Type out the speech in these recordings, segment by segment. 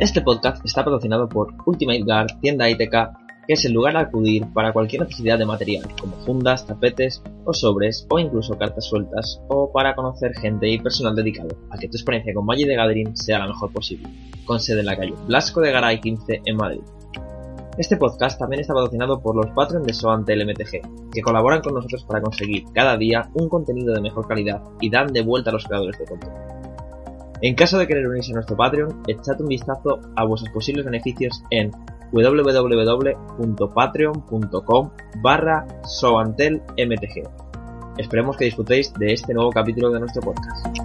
Este podcast está patrocinado por Ultimate Guard, tienda ITK, que es el lugar a acudir para cualquier necesidad de material, como fundas, tapetes o sobres, o incluso cartas sueltas, o para conocer gente y personal dedicado a que tu experiencia con Magic de Gathering sea la mejor posible, con sede en la calle Blasco de Garay 15 en Madrid. Este podcast también está patrocinado por los Patreon de Soantel MTG, que colaboran con nosotros para conseguir cada día un contenido de mejor calidad y dan de vuelta a los creadores de contenido. En caso de querer unirse a nuestro Patreon, echad un vistazo a vuestros posibles beneficios en www.patreon.com barra soantelmtg. Esperemos que disfrutéis de este nuevo capítulo de nuestro podcast.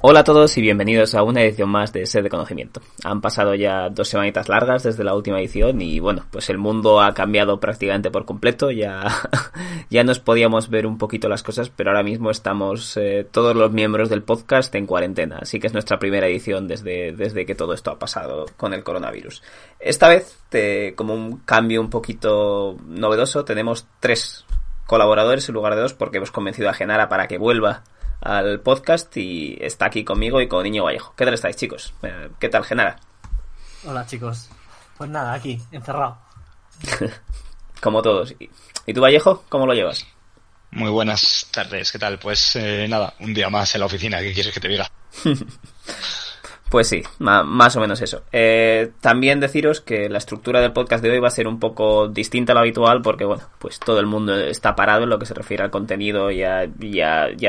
Hola a todos y bienvenidos a una edición más de Sed de Conocimiento. Han pasado ya dos semanitas largas desde la última edición y bueno, pues el mundo ha cambiado prácticamente por completo. Ya, ya nos podíamos ver un poquito las cosas, pero ahora mismo estamos eh, todos los miembros del podcast en cuarentena, así que es nuestra primera edición desde, desde que todo esto ha pasado con el coronavirus. Esta vez, te, como un cambio un poquito novedoso, tenemos tres colaboradores en lugar de dos porque hemos convencido a Genara para que vuelva al podcast y está aquí conmigo y con Niño Vallejo. ¿Qué tal estáis, chicos? Eh, ¿Qué tal, Genara? Hola, chicos. Pues nada, aquí, encerrado. Como todos. ¿Y tú, Vallejo, cómo lo llevas? Muy buenas tardes, ¿qué tal? Pues eh, nada, un día más en la oficina, ¿qué quieres que te diga? Pues sí, más o menos eso. Eh, también deciros que la estructura del podcast de hoy va a ser un poco distinta a lo habitual porque, bueno, pues todo el mundo está parado en lo que se refiere al contenido y a,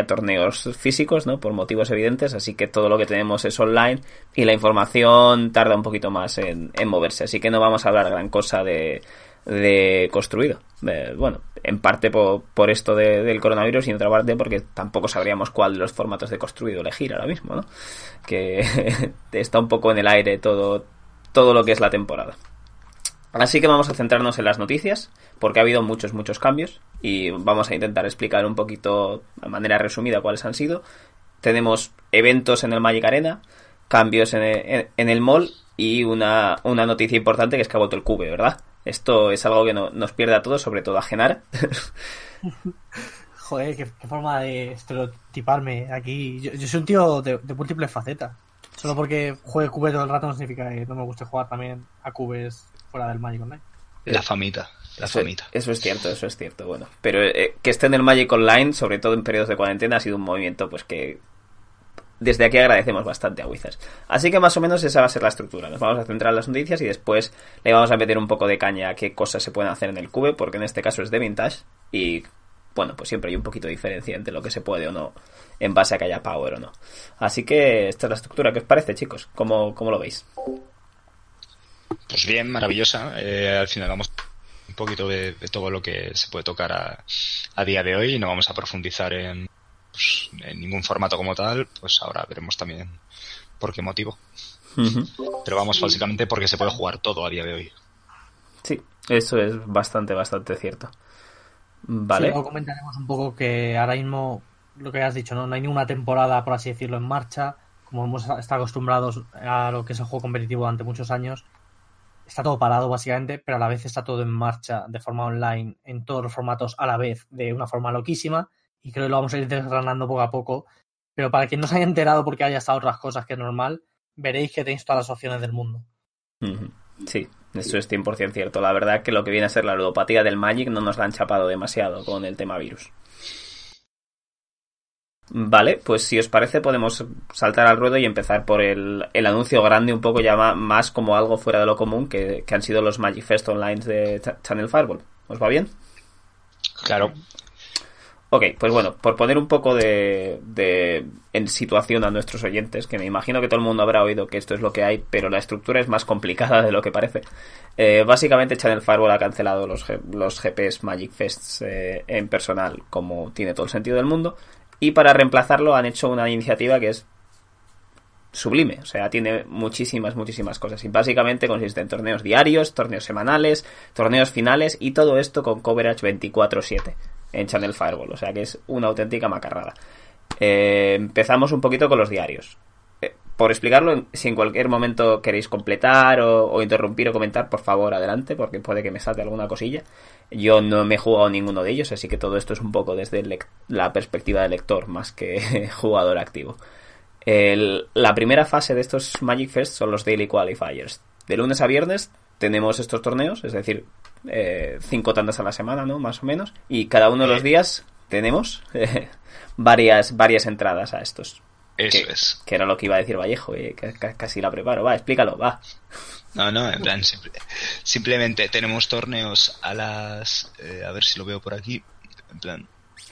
torneos físicos, ¿no? Por motivos evidentes, así que todo lo que tenemos es online y la información tarda un poquito más en moverse, así que no vamos a hablar gran cosa de, de construido. bueno, en parte por, esto del coronavirus y en otra parte porque tampoco sabríamos cuál de los formatos de construido elegir ahora mismo, ¿no? Que está un poco en el aire todo, todo lo que es la temporada. Así que vamos a centrarnos en las noticias, porque ha habido muchos, muchos cambios y vamos a intentar explicar un poquito, de manera resumida, cuáles han sido. Tenemos eventos en el Magic Arena, cambios en el, en el mall y una, una noticia importante que es que ha vuelto el Cube, ¿verdad? Esto es algo que no, nos pierde a todos, sobre todo a Genar. Joder, qué, forma de estereotiparme aquí. Yo, soy un tío de, múltiples facetas. Solo porque juegue Cube todo el rato no significa que no me guste jugar también a Cubes fuera del Magic Online. La famita. La eso, famita. Eso es cierto, eso es cierto. Bueno, pero eh, que esté en el Magic Online, sobre todo en periodos de cuarentena, ha sido un movimiento pues que desde aquí agradecemos bastante a Wizards. Así que más o menos esa va a ser la estructura. Nos vamos a centrar en las noticias y después le vamos a meter un poco de caña a qué cosas se pueden hacer en el cube, porque en este caso es de vintage y bueno, pues siempre hay un poquito de diferencia entre lo que se puede o no en base a que haya power o no. Así que esta es la estructura. ¿Qué os parece, chicos? ¿Cómo, cómo lo veis? Pues bien, maravillosa. Eh, al final vamos un poquito de, todo lo que se puede tocar a, a día de hoy y no vamos a profundizar en pues, en ningún formato como tal, pues ahora veremos también por qué motivo. Pero vamos, básicamente porque se puede jugar todo a día de hoy. Sí, eso es bastante, bastante cierto. Vale. luego comentaremos un poco que ahora mismo, lo que has dicho, ¿no? no hay ninguna temporada, por así decirlo, en marcha. Como hemos estado acostumbrados a lo que es el juego competitivo durante muchos años, está todo parado básicamente, pero a la vez está todo en marcha de forma online, en todos los formatos a la vez, de una forma loquísima y creo que lo vamos a ir desgranando poco a poco. Pero para quien no se haya enterado porque haya estado otras cosas que es normal, veréis que tenéis todas las opciones del mundo. Sí, eso es 100% cierto. La verdad que lo que viene a ser la ludopatía del Magic no nos la han chapado demasiado con el tema virus. Vale, pues si os parece podemos saltar al ruedo y empezar por el, anuncio grande, un poco ya más como algo fuera de lo común, que, que han sido los Magic Fest Online de Channel Fireball. ¿Os va bien? Claro. Ok, pues bueno, por poner un poco de, de, en situación a nuestros oyentes, que me imagino que todo el mundo habrá oído que esto es lo que hay, pero la estructura es más complicada de lo que parece. Eh, básicamente Channel Firewall ha cancelado los, los GPs Magic Fests eh, en personal, como tiene todo el sentido del mundo, y para reemplazarlo han hecho una iniciativa que es sublime, o sea, tiene muchísimas, muchísimas cosas. Y básicamente consiste en torneos diarios, torneos semanales, torneos finales y todo esto con coverage 24/7 en Channel Firewall, o sea que es una auténtica macarrada. Eh, empezamos un poquito con los diarios. Eh, por explicarlo, si en cualquier momento queréis completar o, interrumpir o comentar, por favor, adelante, porque puede que me salte alguna cosilla. Yo no me he jugado ninguno de ellos, así que todo esto es un poco desde la perspectiva del lector, más que jugador activo. la primera fase de estos Magic Fest son los Daily Qualifiers. De lunes a viernes tenemos estos torneos, es decir, eh, cinco tandas a la semana, ¿no? Más o menos. Y cada uno de los días tenemos eh, varias, varias entradas a estos. Eso es. Que era lo que iba a decir Vallejo, y que, casi la preparo. Va, explícalo, va. No, no, en plan, simplemente tenemos torneos a las... Eh, a ver si lo veo por aquí. En plan...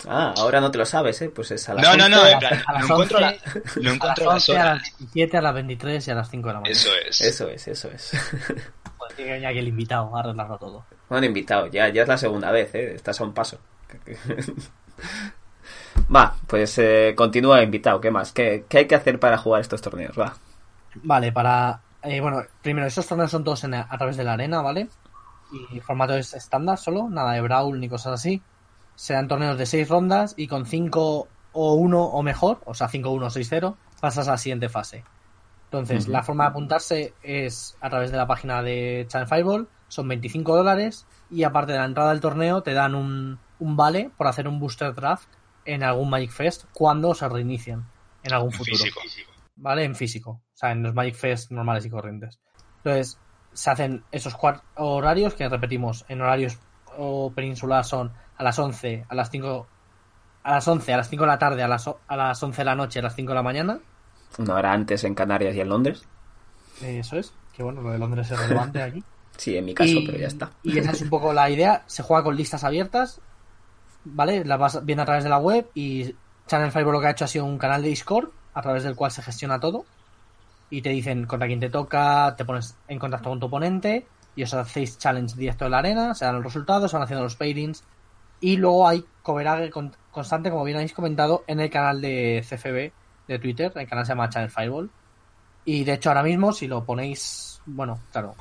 Ah, ahora no te lo sabes, ¿eh? Pues es a las No, no, no, en plan, a las no encuentro, 11, la, no encuentro a las las 11, a las 17, a las 23 y a las 5 de la mañana. Eso es. Eso es, eso es. Pues tiene que venir aquí el invitado a arreglarlo todo. Bueno, invitado, ya, ya es la segunda vez, ¿eh? Estás a un paso. Va, pues eh, continúa invitado, ¿qué más? ¿Qué, ¿Qué, hay que hacer para jugar estos torneos? Va. Vale, para... Eh, bueno, primero, estos torneos son todos en, a través de la arena, ¿vale? Y el formato es estándar solo, nada de brawl ni cosas así. Serán torneos de 6 rondas y con 5 o 1 o mejor, o sea, 5-1 o 6-0, pasas a la siguiente fase. Entonces, uh -huh. la forma de apuntarse es a través de la página de Channel Fireball, son 25 dólares y aparte de la entrada al torneo te dan un, un vale por hacer un booster draft en algún Magic Fest cuando se reinician en algún futuro. Físico. ¿Vale? En físico. O sea, en los Magic Fest normales y corrientes. Entonces, se hacen esos cuatro horarios que repetimos en horarios o peninsular son a las 11, a las 5 a las 11, a las 5 de la tarde, a las, a las 11 de la noche, a las 5 de la mañana. Una hora antes en Canarias y en Londres. Eso es. Que bueno, lo de Londres es relevante aquí. Sí, en mi caso, y, pero ya está. Y esa es un poco la idea. Se juega con listas abiertas, ¿vale? Las vas viendo a través de la web y Channel Fireball lo que ha hecho ha sido un canal de Discord a través del cual se gestiona todo. Y te dicen contra quién te toca, te pones en contacto con tu oponente y os hacéis challenge directo en la arena, se dan los resultados, se van haciendo los pairings y luego hay coverage constante, como bien habéis comentado, en el canal de CFB de Twitter, el canal se llama Channel Fireball. Y de hecho ahora mismo, si lo ponéis, bueno, claro,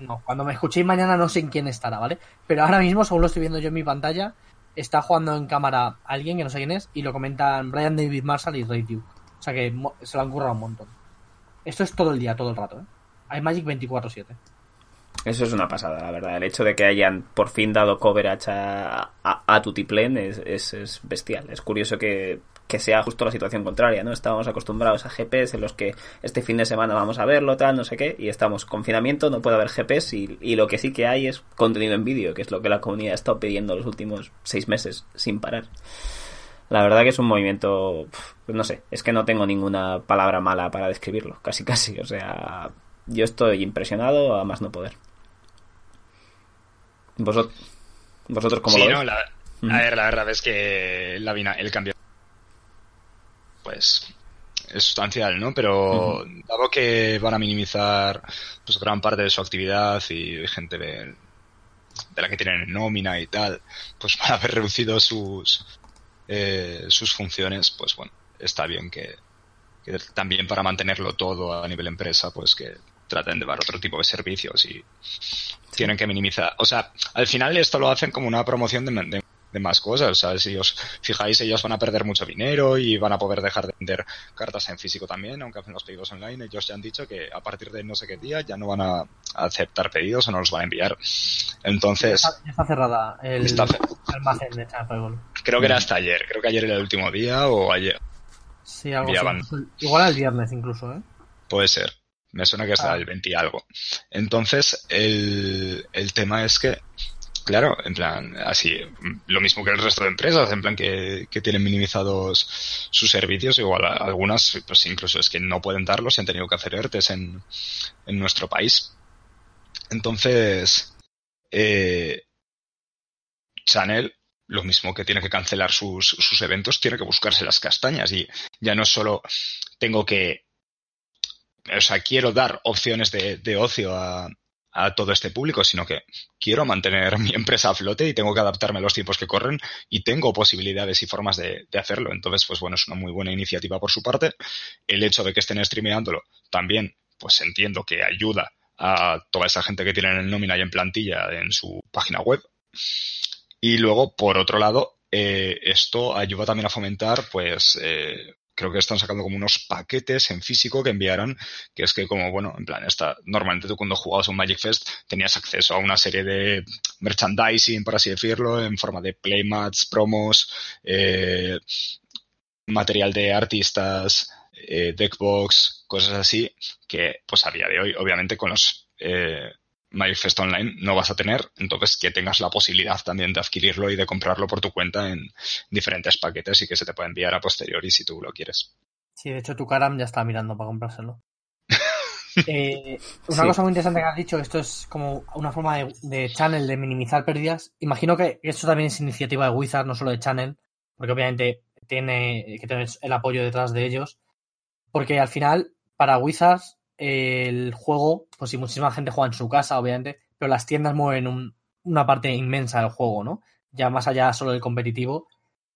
no, cuando me escuchéis mañana no sé en quién estará, ¿vale? Pero ahora mismo, según lo estoy viendo yo en mi pantalla, está jugando en cámara alguien que no sé quién es y lo comentan Brian David Marshall y Ray Duke. O sea que se lo han currado un montón. Esto es todo el día, todo el rato, ¿eh? Hay Magic 24-7. Eso es una pasada, la verdad. El hecho de que hayan por fin dado coverage a, a, a es, es, es, bestial. Es curioso que, que, sea justo la situación contraria, ¿no? Estábamos acostumbrados a GPs en los que este fin de semana vamos a verlo, tal, no sé qué, y estamos confinamiento, no puede haber GPs y, y lo que sí que hay es contenido en vídeo, que es lo que la comunidad ha estado pidiendo los últimos seis meses sin parar. La verdad que es un movimiento, no sé, es que no tengo ninguna palabra mala para describirlo, casi casi, o sea, yo estoy impresionado a más no poder. ¿Vosotros, vosotros cómo sí, lo? No, la, a ver, la verdad es que la, el cambio pues es sustancial, ¿no? Pero uh -huh. dado que van a minimizar pues gran parte de su actividad y gente de, de la que tienen nómina y tal, pues van a haber reducido sus eh, sus funciones, pues bueno, está bien que, que también para mantenerlo todo a nivel empresa, pues que traten de dar otro tipo de servicios y tienen que minimizar. O sea, al final esto lo hacen como una promoción de, de, de, más cosas. O sea, si os fijáis, ellos van a perder mucho dinero y van a poder dejar de vender cartas en físico también, aunque hacen los pedidos online. Ellos ya han dicho que a partir de no sé qué día ya no van a aceptar pedidos o no los van a enviar. Entonces. Ya está, ya está cerrada el, está el almacén de. Creo que era hasta ayer. Creo que ayer era el último día o ayer. Sí, algo así. Igual el viernes incluso, ¿eh? Puede ser. Me suena que ah. el 20 y algo. Entonces, el, el tema es que, claro, en plan, así, lo mismo que el resto de empresas, en plan que, que tienen minimizados sus servicios, igual algunas, pues incluso es que no pueden darlos y han tenido que hacer ERTES en, en nuestro país. Entonces, eh, Chanel lo mismo que tiene que cancelar sus, sus eventos, tiene que buscarse las castañas. Y ya no solo tengo que. O sea, quiero dar opciones de, de ocio a, a todo este público, sino que quiero mantener mi empresa a flote y tengo que adaptarme a los tiempos que corren y tengo posibilidades y formas de, de, hacerlo. Entonces, pues bueno, es una muy buena iniciativa por su parte. El hecho de que estén streameándolo también, pues entiendo que ayuda a toda esa gente que tienen en nómina y en plantilla en su página web. Y luego, por otro lado, eh, esto ayuda también a fomentar, pues, eh, creo que están sacando como unos paquetes en físico que enviarán, que es que como, bueno, en plan, esta, normalmente tú cuando jugabas un Magic Fest tenías acceso a una serie de merchandising, por así decirlo, en forma de playmats, promos, eh, material de artistas, eh, deckbox, cosas así, que pues a día de hoy, obviamente, con los eh, Magic Fest Online no vas a tener, entonces que tengas la posibilidad también de adquirirlo y de comprarlo por tu cuenta en diferentes paquetes y que se te pueda enviar a posteriori si tú lo quieres. Sí, de hecho tu Karam ya está mirando para comprárselo. eh, una sí. cosa muy interesante que has dicho, esto es como una forma de, de, channel de minimizar pérdidas. Imagino que esto también es iniciativa de Wizard, no solo de channel, porque obviamente tiene que tener el apoyo detrás de ellos. Porque al final, para Wizards, el juego, pues si muchísima gente juega en su casa, obviamente, pero las tiendas mueven un, una parte inmensa del juego, ¿no? Ya más allá solo del competitivo,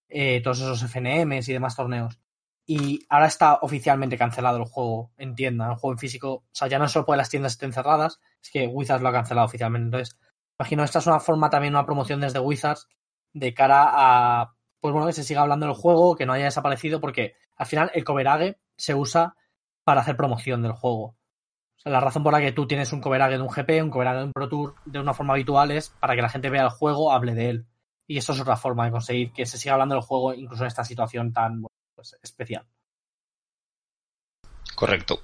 eh, todos esos FNMs y demás torneos. Y ahora está oficialmente cancelado el juego en tienda, el juego en físico. O sea, ya no solo porque las tiendas estén cerradas, es que Wizards lo ha cancelado oficialmente. Entonces, imagino esta es una forma también, una promoción desde Wizards de cara a, pues bueno, que se siga hablando del juego, que no haya desaparecido, porque al final el coverage se usa para hacer promoción del juego. O sea, la razón por la que tú tienes un coverage de un GP, un coverage de un Pro Tour de una forma habitual es para que la gente vea el juego, hable de él. Y eso es otra forma de conseguir que se siga hablando del juego incluso en esta situación tan bueno, pues, especial. Correcto.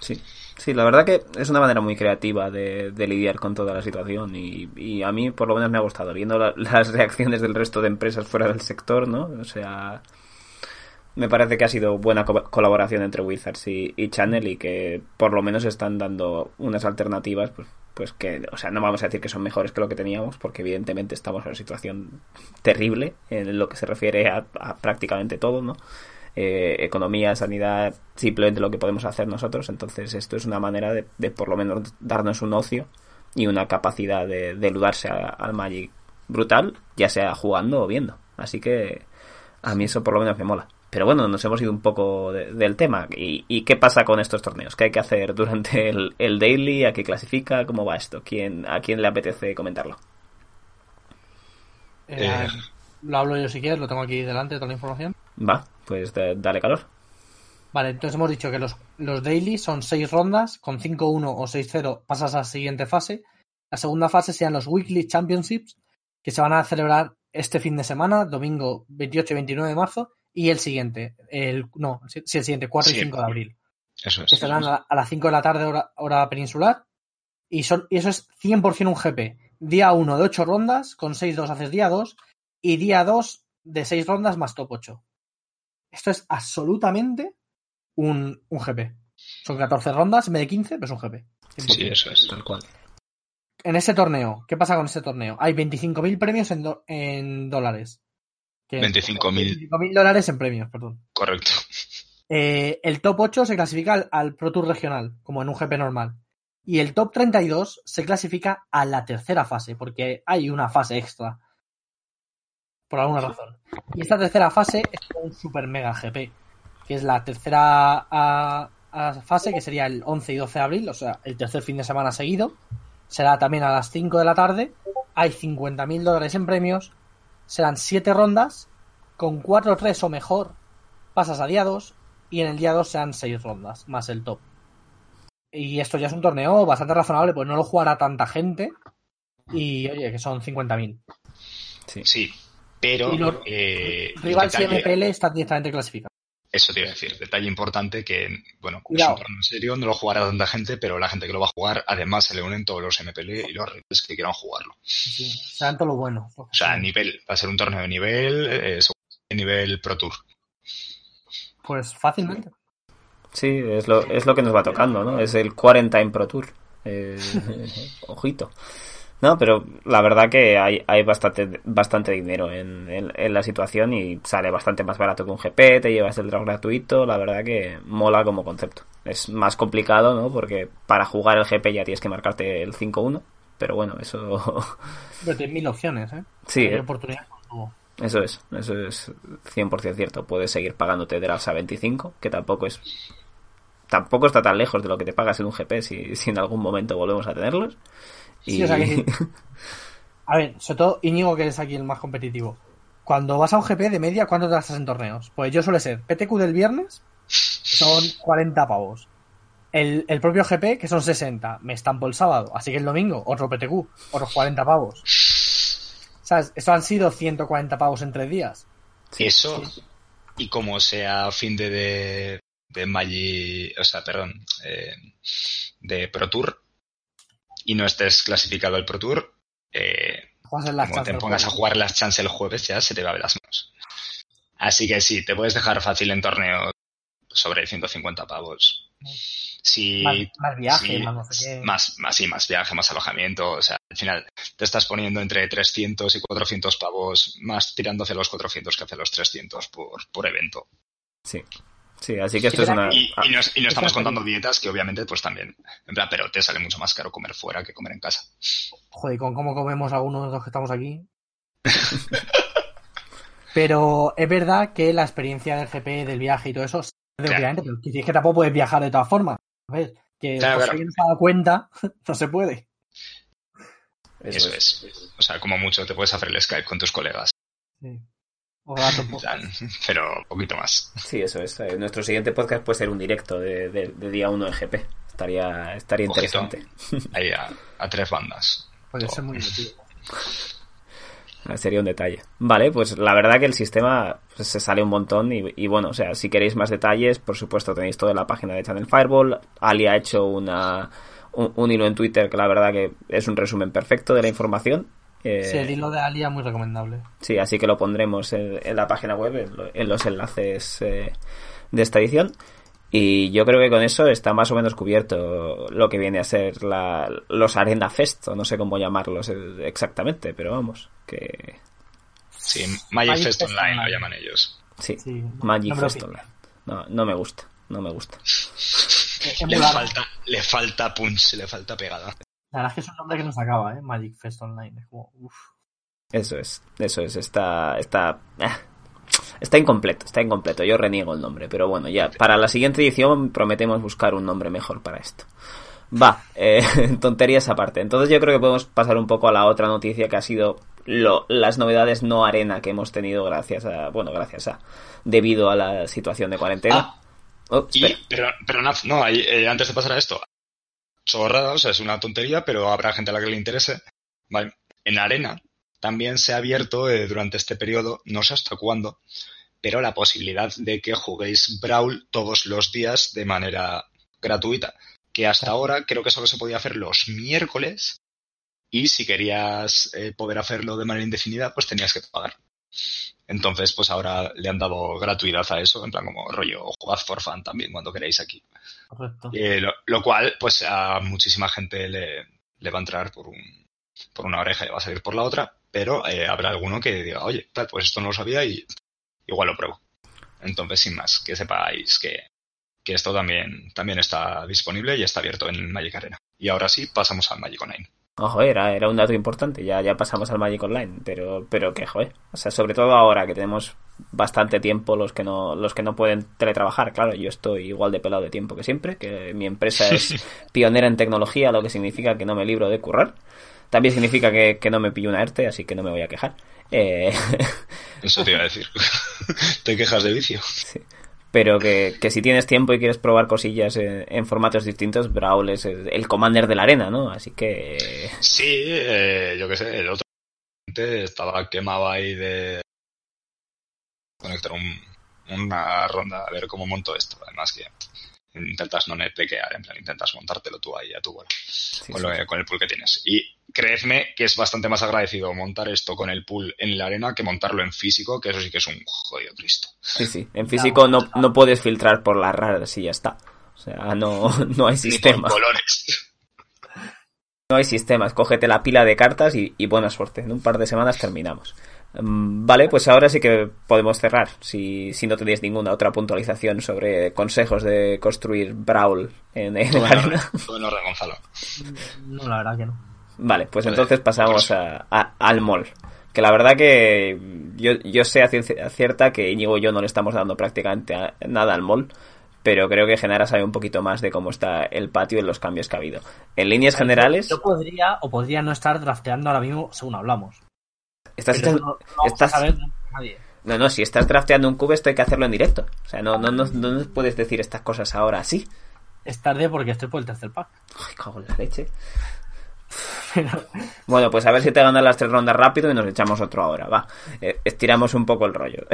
Sí. Sí, la verdad que es una manera muy creativa de, de lidiar con toda la situación y, y, a mí por lo menos me ha gustado, viendo la, las reacciones del resto de empresas fuera del sector, ¿no? O sea, me parece que ha sido buena co colaboración entre Wizards y, Channel y que por lo menos están dando unas alternativas, pues, pues que, o sea, no vamos a decir que son mejores que lo que teníamos, porque evidentemente estamos en una situación terrible en lo que se refiere a, a prácticamente todo, ¿no? Eh, economía, sanidad, simplemente lo que podemos hacer nosotros. Entonces esto es una manera de, de por lo menos darnos un ocio y una capacidad de, de eludarse al Magic brutal, ya sea jugando o viendo. Así que a mí eso por lo menos me mola. Pero bueno, nos hemos ido un poco de, del tema. ¿Y, ¿Y, qué pasa con estos torneos? ¿Qué hay que hacer durante el, el daily? ¿A qué clasifica? ¿Cómo va esto? ¿Quién, ¿A quién le apetece comentarlo? Eh, lo hablo yo si quieres, lo tengo aquí delante, toda la información. Va, pues de, dale calor. Vale, entonces hemos dicho que los, los daily son 6 rondas, con 5-1 o 6-0 pasas a la siguiente fase. La segunda fase sean los Weekly Championships, que se van a celebrar este fin de semana, domingo 28 y 29 de marzo, y el siguiente, el no, sí, el siguiente, 4 sí. y 5 de abril. Eso es. Que serán a, a, las 5 de la tarde, hora, hora peninsular, y, son, y eso es 100% un GP. Día 1 de 8 rondas, con 6-2 haces día 2, y día 2 de 6 rondas más top 8. Esto es absolutamente un, un GP. Son 14 rondas en vez de 15, pero es un GP. Sí, eso es. Tal cual. En este torneo, ¿qué pasa con este torneo? Hay 25.000 premios en, do, en dólares. 25.000 25 dólares en premios, perdón. Correcto. Eh, el top 8 se clasifica al, al, Pro Tour regional, como en un GP normal. Y el top 32 se clasifica a la tercera fase, porque hay una fase extra. Por alguna razón. Y esta tercera fase es un super mega GP, que es la tercera a, a fase, que sería el 11 y 12 de abril, o sea, el tercer fin de semana seguido. Será también a las 5 de la tarde. Hay 50.000 dólares en premios. Serán 7 rondas. Con 4-3 o mejor pasas a día 2. Y en el día 2 serán 6 rondas, más el top. Y esto ya es un torneo bastante razonable, pues no lo jugará tanta gente. Y oye, que son 50.000. Sí. sí. Pero. Y los, eh, rivals y MPL están directamente clasificados. Eso te iba a decir. Detalle importante que, bueno, Cuidado. es un torneo en serio, no lo jugará tanta gente, pero la gente que lo va a jugar, además se le unen todos los MPL y los rivales que quieran jugarlo. Sí, tanto lo bueno. O sea, nivel, va a ser un torneo de nivel, eh, nivel Pro Tour. Pues fácilmente. Sí, es lo, es lo que nos va tocando, ¿no? Es el Quarantine Pro Tour. Eh, ojito. No, pero la verdad que hay, hay bastante, bastante dinero en, en, la situación y sale bastante más barato que un GP, te llevas el draft gratuito, la verdad que mola como concepto. Es más complicado, ¿no? Porque para jugar el GP ya tienes que marcarte el 5-1, pero bueno, eso... Pero tienes mil opciones, ¿eh? Sí. Hay oportunidades Eso es, eso es 100% cierto. Puedes seguir pagándote drafts a 25, que tampoco es tampoco está tan lejos de lo que te pagas en un GP si, si en algún momento volvemos a tenerlos. Sí, o sea que A ver, sobre todo Íñigo, que es aquí el más competitivo. Cuando vas a un GP de media, ¿cuánto te gastas en torneos? Pues yo suele ser PTQ del viernes, son 40 pavos. El, el, propio GP, que son 60, me estampo el sábado. Así que el domingo, otro PTQ, otros 40 pavos. ¿Sabes? Eso han sido 140 pavos en tres días. Eso, y como sea fin de, de, de Magic, o sea, perdón, eh, de Pro Tour, y no estés clasificado al Pro Tour, eh, como te pongas a jugar las chances el jueves ya se te va a ver las manos. Así que sí, te puedes dejar fácil en torneo sobre 150 pavos. Si, más, viaje, más, no sé más, más, sí, más viaje, más alojamiento. O sea, al final te estás poniendo entre 300 y 400 pavos, más tirando hacia los 400 que hacia los 300 por, por evento. Sí. Sí, así que esto es una... Y, no, estamos contando dietas que obviamente pues también, en plan, pero te sale mucho más caro comer fuera que comer en casa. Joder, con cómo comemos algunos de los que estamos aquí. pero es verdad que la experiencia del GP, del viaje y todo eso, obviamente, pero es que tampoco puedes viajar de todas formas. ¿Ves? Que claro, si alguien se ha dado cuenta, no se puede. Eso, es. O sea, como mucho te puedes hacer el Skype con tus colegas. Sí. Pero un poquito más. Sí, eso es. Eh, nuestro siguiente podcast puede ser un directo de, día 1 de GP. Estaría, estaría interesante. Ahí a, tres bandas. Puede ser muy divertido. Ah, sería un detalle. Vale, pues la verdad que el sistema pues, se sale un montón y, bueno, o sea, si queréis más detalles, por supuesto tenéis todo en la página de Channel Fireball. Ali ha hecho una, un, hilo en Twitter que la verdad que es un resumen perfecto de la información eh, sí, el hilo de Alia muy recomendable. Sí, así que lo pondremos en, la página web, en, los enlaces eh, de esta edición. Y yo creo que con eso está más o menos cubierto lo que viene a ser la, los Arena Fest, o no sé cómo llamarlos exactamente, pero vamos, que... Sí, Magic, Fest, Online, lo llaman ellos. Sí, Magic Fest Online. No, no me gusta, no me gusta. le, falta, le falta punch, le falta pegada. La verdad es que es un nombre que nos acaba, ¿eh? Magic Fest Online. Es como, Eso es, eso es, está, está, eh, está incompleto, está incompleto. Yo reniego el nombre, pero bueno, ya, para la siguiente edición prometemos buscar un nombre mejor para esto. Va, eh, tonterías aparte. Entonces yo creo que podemos pasar un poco a la otra noticia que ha sido lo, las novedades no arena que hemos tenido gracias a, bueno, gracias a, debido a la situación de cuarentena. Ah, oh, pero, pero no, eh, antes de pasar a esto, chorrada, o sea, es una tontería, pero habrá gente a la que le interese. Vale. En Arena también se ha abierto eh, durante este periodo, no sé hasta cuándo, pero la posibilidad de que juguéis Brawl todos los días de manera gratuita. Que hasta ahora creo que solo se podía hacer los miércoles y si querías eh, poder hacerlo de manera indefinida, pues tenías que pagar. Entonces, pues ahora le han dado gratuidad a eso, en plan como rollo, jugad for fun también cuando queráis aquí. Correcto. Eh, lo, cual, pues a muchísima gente le, va a entrar por, un, por una oreja y va a salir por la otra, pero eh, habrá alguno que diga, oye, tal, pues esto no lo sabía y igual lo pruebo. Entonces, sin más, que sepáis que, que esto también, también está disponible y está abierto en Magic Arena. Y ahora sí, pasamos al Magic Online. Ojo, era, era un dato importante, ya, ya pasamos al Magic Online, pero, pero que joder, o sea, sobre todo ahora que tenemos bastante tiempo los que no, los que no pueden teletrabajar, claro, yo estoy igual de pelado de tiempo que siempre, que mi empresa es pionera en tecnología, lo que significa que no me libro de currar. También significa que, que no me pillo una ERTE, así que no me voy a quejar. Eh... Eso te iba a decir. te quejas de vicio. Sí pero que, que, si tienes tiempo y quieres probar cosillas en, formatos distintos, Brawl es el, commander de la arena, ¿no? Así que... Sí, eh, yo qué sé, el otro estaba quemado ahí de conectar un, una ronda a ver cómo monto esto. Además que intentas no netpequear, en plan, intentas montártelo tú ahí a tu bola, con, con, el pool que tienes. Y creedme que es bastante más agradecido montar esto con el pool en la arena que montarlo en físico, que eso sí que es un jodido Cristo. Sí, sí, en físico no, no puedes filtrar por las raras y ya está. O sea, no, no hay sistema. colores. no hay sistemas. Cógete la pila de cartas y, y buena suerte. En un par de semanas terminamos. Mm, Vale, pues ahora sí que podemos cerrar. Si, si no tenéis ninguna otra puntualización sobre consejos de construir Brawl en, en la en arena. Gonzalo. No, la verdad que no. Vale, pues Vale, entonces pasamos a, a- al mall. Que la verdad que yo, yo sé a ciencia cierta que Íñigo y yo no le estamos dando prácticamente a- nada al mall, pero creo que Genara sabe un poquito más de cómo está el patio y los cambios que ha habido. En líneas generales, Yo podría o podría no estar drafteando ahora mismo según hablamos. Estás, echando- no, no estás- a nadie. no, no, si estás drafteando un cube esto hay que hacerlo en directo. O sea, no, no, no, no nos puedes decir estas cosas ahora así. Es tarde porque estoy por el tercer pack. Ay, cago en la leche. Pero Bueno, pues a ver si te ganas las tres rondas rápido y nos echamos otro ahora, va. Eh, estiramos un poco el rollo.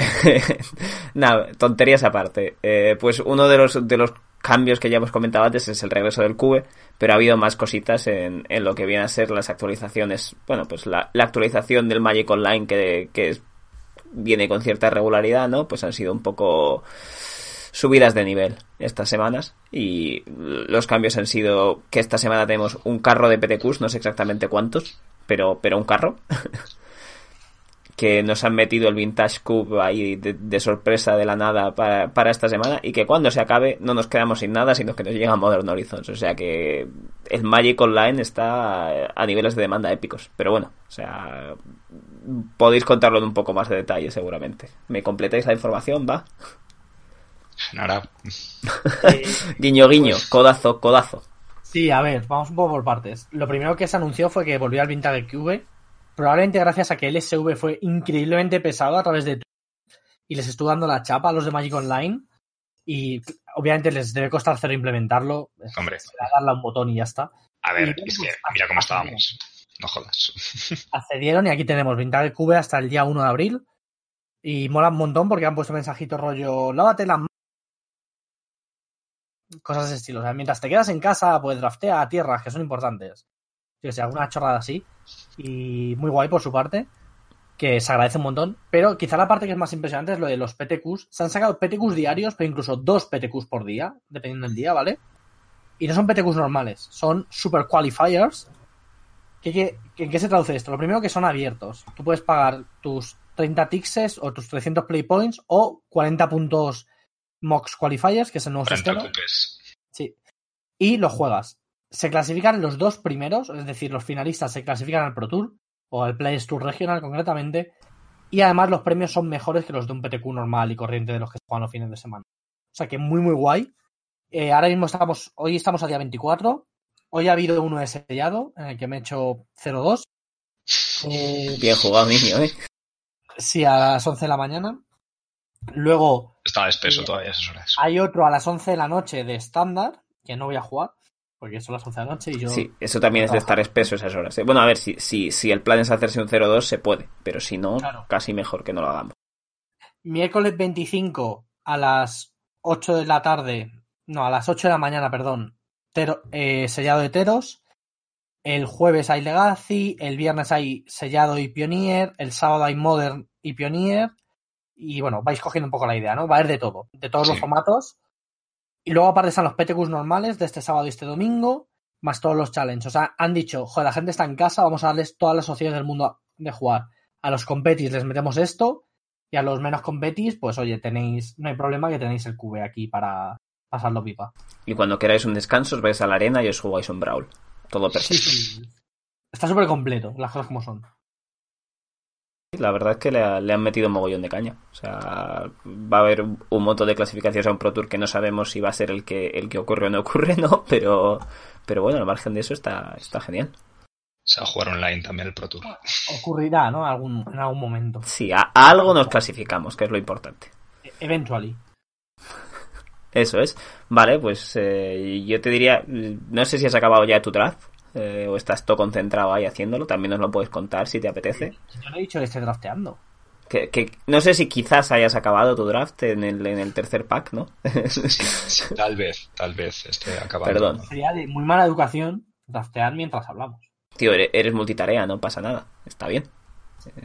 Nada, tonterías aparte. Eh, pues uno de los, de los cambios que ya hemos comentado antes es el regreso del Cube, pero ha habido más cositas en, en lo que viene a ser las actualizaciones. Bueno, pues la, la actualización del Magic Online que, que viene con cierta regularidad, ¿no? Pues han sido un poco subidas de nivel estas semanas y los cambios han sido que esta semana tenemos un carro de PTQs, no sé exactamente cuántos, pero, pero un carro. que nos han metido el Vintage Cube ahí de, de sorpresa de la nada para, para esta semana y que cuando se acabe no nos quedamos sin nada, sino que nos llega Modern Horizons. O sea que el Magic Online está a niveles de demanda épicos. Pero bueno, o sea, podéis contarlo en un poco más de detalle seguramente. ¿Me completáis la información? ¿Va? Genara. eh, Guiño, guiño, codazo, codazo. Sí, a ver, vamos un poco por partes. Lo primero que se anunció fue que volvió al Vintage Cube, probablemente gracias a que el SV fue increíblemente pesado a través de Twitter y les estuvo dando la chapa a los de Magic Online y obviamente les debe costar cero implementarlo, Hombre, será darle a un botón y ya está. a ver, es que pues, mira cómo estábamos. No jodas. Accedieron y aquí tenemos Vintage Cube hasta el día 1 de abril y mola un montón porque han puesto mensajitos rollo, lávate las. Cosas de estilo. O sea, mientras te quedas en casa, pues draftea a tierras que son importantes. Yo que sé, alguna chorrada así. Y muy guay por su parte. Que se agradece un montón. Pero quizá la parte que es más impresionante es lo de los PTQs. Se han sacado PTQs diarios, pero incluso dos PTQs por día, dependiendo del día, ¿vale? Y no son PTQs normales, son super qualifiers. ¿Qué, qué, ¿En qué se traduce esto? Lo primero que son abiertos. Tú puedes pagar tus 30 tixes o tus 300 play points o 40 puntos Mox Qualifiers, que es el nuevo 40 sistema. Sí. Y los juegas. Se clasifican los dos primeros, es decir, los finalistas se clasifican al Pro Tour o al Players Tour Regional concretamente. Y además los premios son mejores que los de un PTQ normal y corriente de los que se juegan los fines de semana. O sea que muy, muy guay. Eh, ahora mismo estamos, hoy estamos a día 24. Hoy ha habido uno de sellado en el que me he hecho 0-2. Eh, Bien jugado, niño, ¿eh? sí, a las 11 de la mañana. Luego Estaba espeso Sí. todavía esas horas. hay otro a las 11 de la noche de estándar, que no voy a jugar, porque son las 11 de la noche y yo... Sí, eso también es de estar espeso esas horas. ¿eh? Bueno, a ver, si, si, si el plan es hacerse un 0-2, se puede, pero si no, Claro. casi mejor que no lo hagamos. Miércoles 25 a las 8 de la tarde, no, a las 8 de la mañana, perdón, tero- eh, sellado de Teros. El jueves hay Legacy, el viernes hay sellado y Pioneer, el sábado hay Modern y Pioneer. Y bueno, vais cogiendo un poco la idea, ¿no? Va a haber de todo, de todos los formatos. Y luego aparte están los PTQs normales de este sábado y este domingo, más todos los challenges. O sea, han dicho, joder, la gente está en casa, vamos a darles todas las opciones del mundo de jugar. A los competis les metemos esto, y a los menos competis, pues oye, tenéis, no hay problema que tenéis el QB aquí para pasarlo pipa. Y cuando queráis un descanso, os vais a la arena y os jugáis un Brawl. Todo perfecto. Está súper completo, las cosas como son. La verdad es que le, ha- le han metido un mogollón de caña. O sea, va a haber un, un montón de clasificaciones a un Pro Tour que no sabemos si va a ser el que, el que ocurre o no ocurre, ¿no? Pero, pero bueno, al margen de eso está, está genial. Se va a jugar online también el Pro Tour. Ocurrirá, ¿no? Algún, en algún momento. Sí, a, a algo nos clasificamos, que es lo importante. E- Eventually. Eso es. Vale, pues eh, yo te diría, no sé si has acabado ya tu draft eh, o estás todo concentrado ahí haciéndolo, también nos lo puedes contar si te apetece. Yo no he dicho que esté drafteando. Que, que no sé si quizás hayas acabado tu draft en el, en el tercer pack, ¿no? Sí, tal vez, tal vez esté acabando. Perdón. Sería de muy mala educación draftear mientras hablamos. Tío, eres, eres multitarea, no pasa nada, está bien.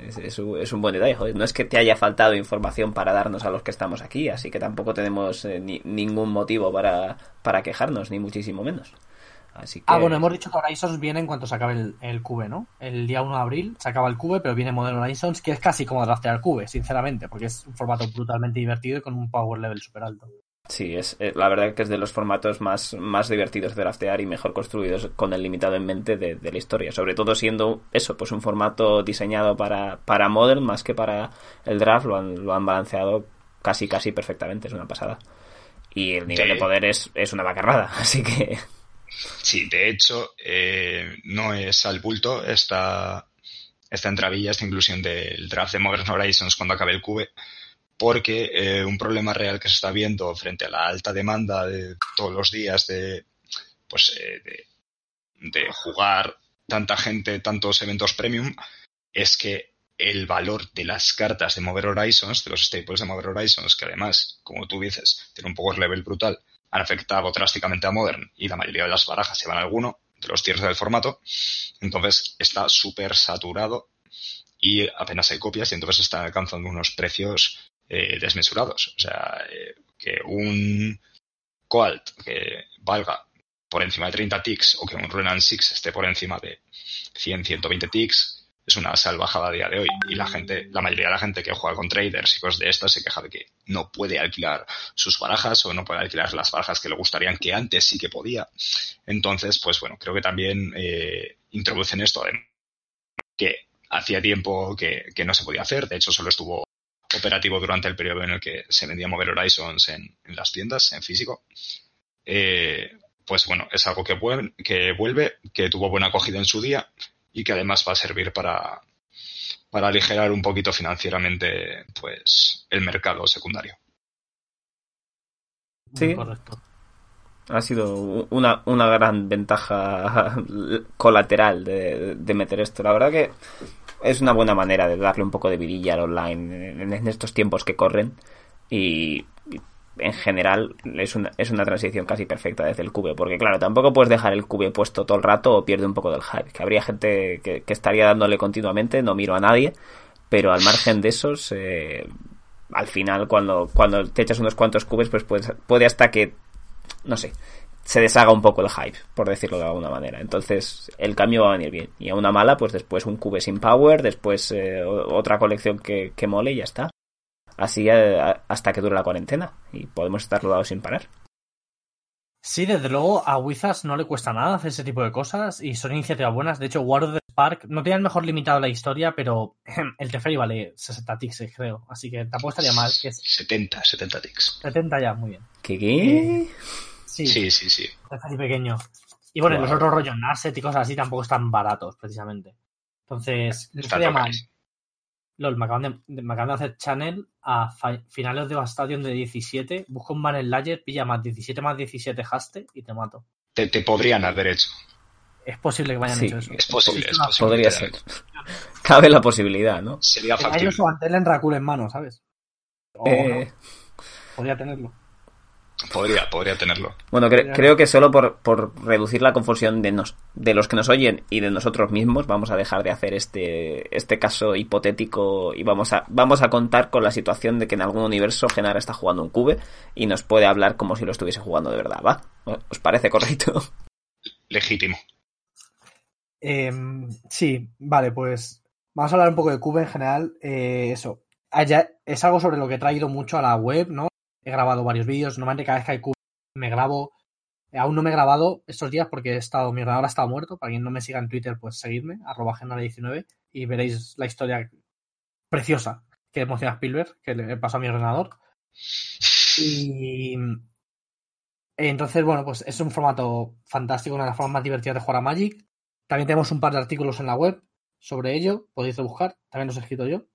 Es, es un, es un buen detalle, joder. No es que te haya faltado información para darnos a los que estamos aquí, así que tampoco tenemos eh, ni- ningún motivo para, para quejarnos, ni muchísimo menos. Así que... Ah, bueno, hemos dicho que Horizons viene en cuanto se acabe el, el Cube, ¿no? El día 1 de abril se acaba el Cube, pero viene Modern Horizons, que es casi como draftear el Cube, sinceramente, porque es un formato brutalmente divertido y con un power level súper alto. Sí, es eh, la verdad que es de los formatos más, más divertidos de draftear y mejor construidos con el limitado en mente de, de, la historia. Sobre todo siendo eso, pues un formato diseñado para, para Modern más que para el draft, lo han, lo han balanceado casi casi perfectamente, es una pasada. Y el nivel de, de poder es, es una vacarrada, así que... Sí, de hecho, eh, no es al bulto esta, esta entravilla, esta inclusión del draft de Modern Horizons cuando acabe el Cube, porque eh, un problema real que se está viendo frente a la alta demanda de todos los días de, pues, eh, de, jugar tanta gente, tantos eventos premium, es que el valor de las cartas de Mover Horizons, de los staples de Mover Horizons, que además, como tú dices, tiene un power level brutal, han afectado drásticamente a Modern y la mayoría de las barajas llevan alguno de los tiers del formato. Entonces está súper saturado y apenas hay copias y entonces están alcanzando unos precios eh, desmesurados. O sea, eh, que un Coalt que valga por encima de 30 ticks o que un Renan 6 esté por encima de 100, 120 ticks es una salvajada a día de hoy. Y la gente, la mayoría de la gente que juega con traders y cosas de estas se queja de que no puede alquilar sus barajas o no puede alquilar las barajas que le gustarían que antes sí que podía. Entonces, pues bueno, creo que también eh, introducen esto que hacía tiempo que, que, no se podía hacer. De hecho, solo estuvo operativo durante el periodo en el que se vendía Mover Horizons en, las tiendas, en físico. Eh, pues bueno, es algo que vuelve, que tuvo buena acogida en su día y que además va a servir para, para aligerar un poquito financieramente pues el mercado secundario. Sí, correcto. Ha sido una, una gran ventaja colateral de, de, meter esto. La verdad que es una buena manera de darle un poco de vidilla al online en, en estos tiempos que corren y, y en general es una, es una transición casi perfecta desde el cube, porque claro, tampoco puedes dejar el cube puesto todo el rato o pierde un poco del hype, que habría gente que, estaría dándole continuamente, no miro a nadie, pero al margen de esos, eh, al final cuando, cuando te echas unos cuantos cubes, pues puede, puede hasta que, no sé, se deshaga un poco el hype, por decirlo de alguna manera. Entonces, el cambio va a venir bien. Y a una mala, pues después un cube sin power, después eh, otra colección que, que mole y ya está así hasta que dure la cuarentena y podemos estar rodados sin parar. Sí, desde luego a Wizards no le cuesta nada hacer ese tipo de cosas y son iniciativas buenas. De hecho, War of the Spark no tiene el mejor limitado la historia, pero el Teferi vale 60 ticks, creo. Así que tampoco estaría mal. Que es... 70, 70 ticks. 70 ya, muy bien. ¿Qué? qué? Eh, sí, sí, sí. sí. Teferi pequeño. Y bueno, wow. los otros rollos Nasset y cosas así tampoco están baratos, precisamente. Entonces, no estaría mal. LOL, me acaban, de, me acaban de hacer channel a finales de Bastadion de 17. Busca un banner layer, pilla más 17 más 17 haste y te mato. Te, te podrían haber hecho. Es posible que vayan sí, hecho eso. Es posible, es posible. Podría ser. Cabe la posibilidad, ¿no? Sería fácil. Hay su antel en Raccoon en mano, ¿sabes? O eh... no. Podría tenerlo. Podría, podría tenerlo. Bueno, cre creo que solo por, por reducir la confusión de, nos, de los que nos oyen y de nosotros mismos, vamos a dejar de hacer este, este caso hipotético y vamos a, vamos a contar con la situación de que en algún universo Genara está jugando un cube y nos puede hablar como si lo estuviese jugando de verdad, ¿va? ¿Os parece correcto? Legítimo. Eh, sí, vale, pues vamos a hablar un poco de cube en general. Eh, eso, Allá, es algo sobre lo que he traído mucho a la web, ¿no? He grabado varios vídeos, normalmente cada vez que hay Q me grabo, aún no me he grabado estos días porque he estado, mi ordenador ha estado muerto, para quien no me siga en Twitter pues seguidme, arroba 19 y veréis la historia preciosa que emociona Spielberg, que le pasó a mi ordenador. Y entonces, bueno, pues es un formato fantástico, una de las formas más divertidas de jugar a Magic. También tenemos un par de artículos en la web sobre ello, podéis buscar, también los he escrito yo.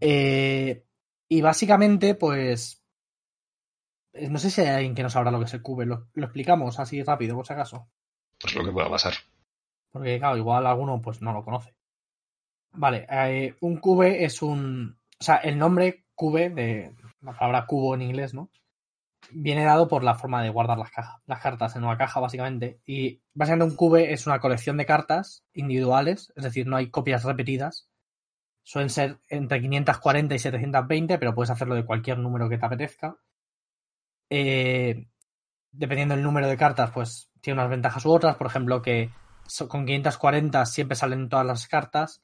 Eh, y básicamente, pues. No sé si hay alguien que no sabrá lo que es el cube. Lo, lo, explicamos así rápido, por si acaso. Pues lo que pueda pasar. Porque, claro, igual alguno pues no lo conoce. Vale, eh, un cube es un. O sea, el nombre cube, de la palabra cubo en inglés, ¿no? Viene dado por la forma de guardar las, cajas, las cartas en una caja, básicamente. Y básicamente un cube es una colección de cartas individuales, es decir, no hay copias repetidas, suelen ser entre 540 y 720, pero puedes hacerlo de cualquier número que te apetezca. Eh, dependiendo del número de cartas, pues tiene unas ventajas u otras, por ejemplo, que con 540 siempre salen todas las cartas,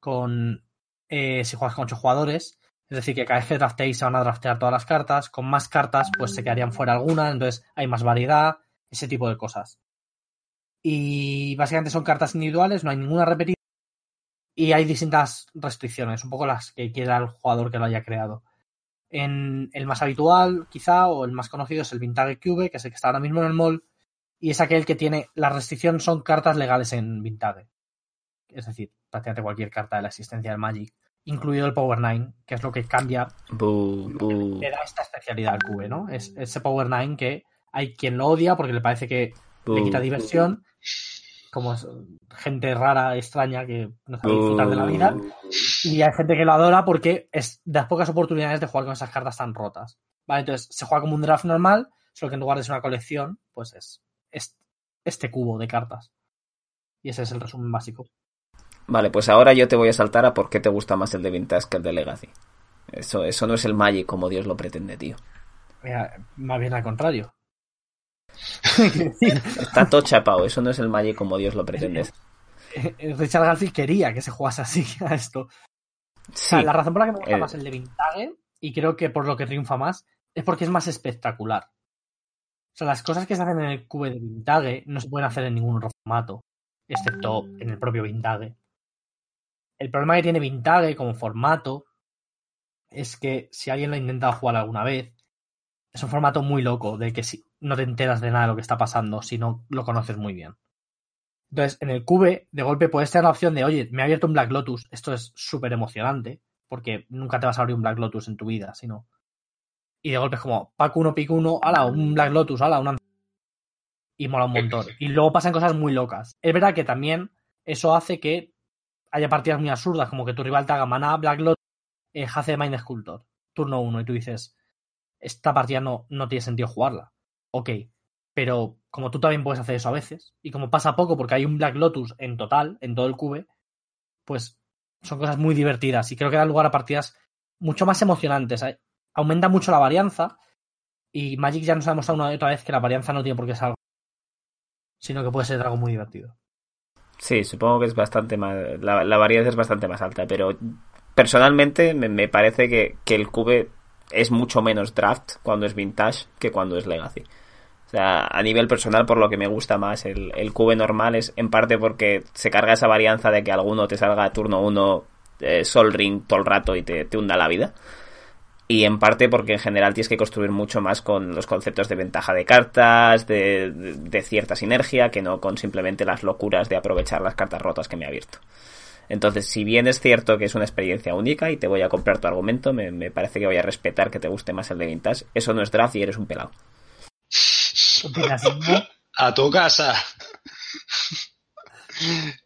con eh, si juegas con 8 jugadores, es decir, que cada vez que drafteéis se van a draftear todas las cartas, con más cartas pues se quedarían fuera algunas, entonces hay más variedad, ese tipo de cosas. Y básicamente son cartas individuales, no hay ninguna repetida y hay distintas restricciones, un poco las que quiera el jugador que lo haya creado. En el más habitual, quizá, o el más conocido es el Vintage Cube, que es el que está ahora mismo en el mall, y es aquel que tiene, la restricción son cartas legales en Vintage. Es decir, prácticamente cualquier carta de la existencia del Magic, incluido el Power 9, que es lo que cambia, le da esta especialidad al Cube, ¿no? Es ese Power 9 que hay quien lo odia porque le parece que le quita diversión, como gente rara, extraña, que no sabe disfrutar de la vida. Y hay gente que lo adora porque es de las pocas oportunidades de jugar con esas cartas tan rotas. Vale, entonces se juega como un draft normal, solo que en lugar de ser una colección, pues es, este cubo de cartas. Y ese es el resumen básico. Vale, pues ahora yo te voy a saltar a por qué te gusta más el de Vintage que el de Legacy. Eso, eso no es el Magic como Dios lo pretende, tío. más bien al contrario. Está todo chapado, eso no es el Magic como Dios lo pretende. Eh, Richard Garfield quería que se jugase así a esto. la razón por la que me gusta más el de Vintage, y creo que por lo que triunfa más, es porque es más espectacular. O sea, las cosas que se hacen en el cube de Vintage no se pueden hacer en ningún otro formato, excepto en el propio Vintage. El problema que tiene Vintage como formato es que si alguien lo ha intentado jugar alguna vez, es un formato muy loco, de que si no te enteras de nada de lo que está pasando si no lo conoces muy bien. Entonces, en el cube, de golpe puedes tener la opción de, oye, me ha abierto un Black Lotus, esto es súper emocionante, porque nunca te vas a abrir un Black Lotus en tu vida, sino. Y de golpe es como, pack 1, pick 1, ala, un Black Lotus, ala, una. Y mola un montón. Y luego pasan cosas muy locas. Es verdad que también eso hace que haya partidas muy absurdas, como que tu rival te haga maná, Black Lotus, eh, Hace Mind Sculptor, turno 1, y tú dices, esta partida no, no tiene sentido jugarla ok, pero como tú también puedes hacer eso a veces, y como pasa poco porque hay un Black Lotus en total, en todo el cube, pues son cosas muy divertidas y creo que dan lugar a partidas mucho más emocionantes. Aumenta mucho la varianza y Magic ya nos ha demostrado una y otra vez que la varianza no tiene por qué ser algo, sino que puede ser algo muy divertido. Sí, supongo que es bastante más. La, varianza es bastante más alta, pero personalmente me, parece que, que, el cube es mucho menos draft cuando es vintage que cuando es legacy. Sea, a nivel personal, por lo que me gusta más el, el cube normal es en parte porque se carga esa varianza de que alguno te salga a turno 1 eh, Sol Ring todo el rato y te, hunda la vida. Y en parte porque en general tienes que construir mucho más con los conceptos de ventaja de cartas, de, de cierta sinergia, que no con simplemente las locuras de aprovechar las cartas rotas que me ha abierto. Entonces, si bien es cierto que es una experiencia única y te voy a comprar tu argumento, me, me parece que voy a respetar que te guste más el de Vintage. Eso no es draft y eres un pelado. A tu casa.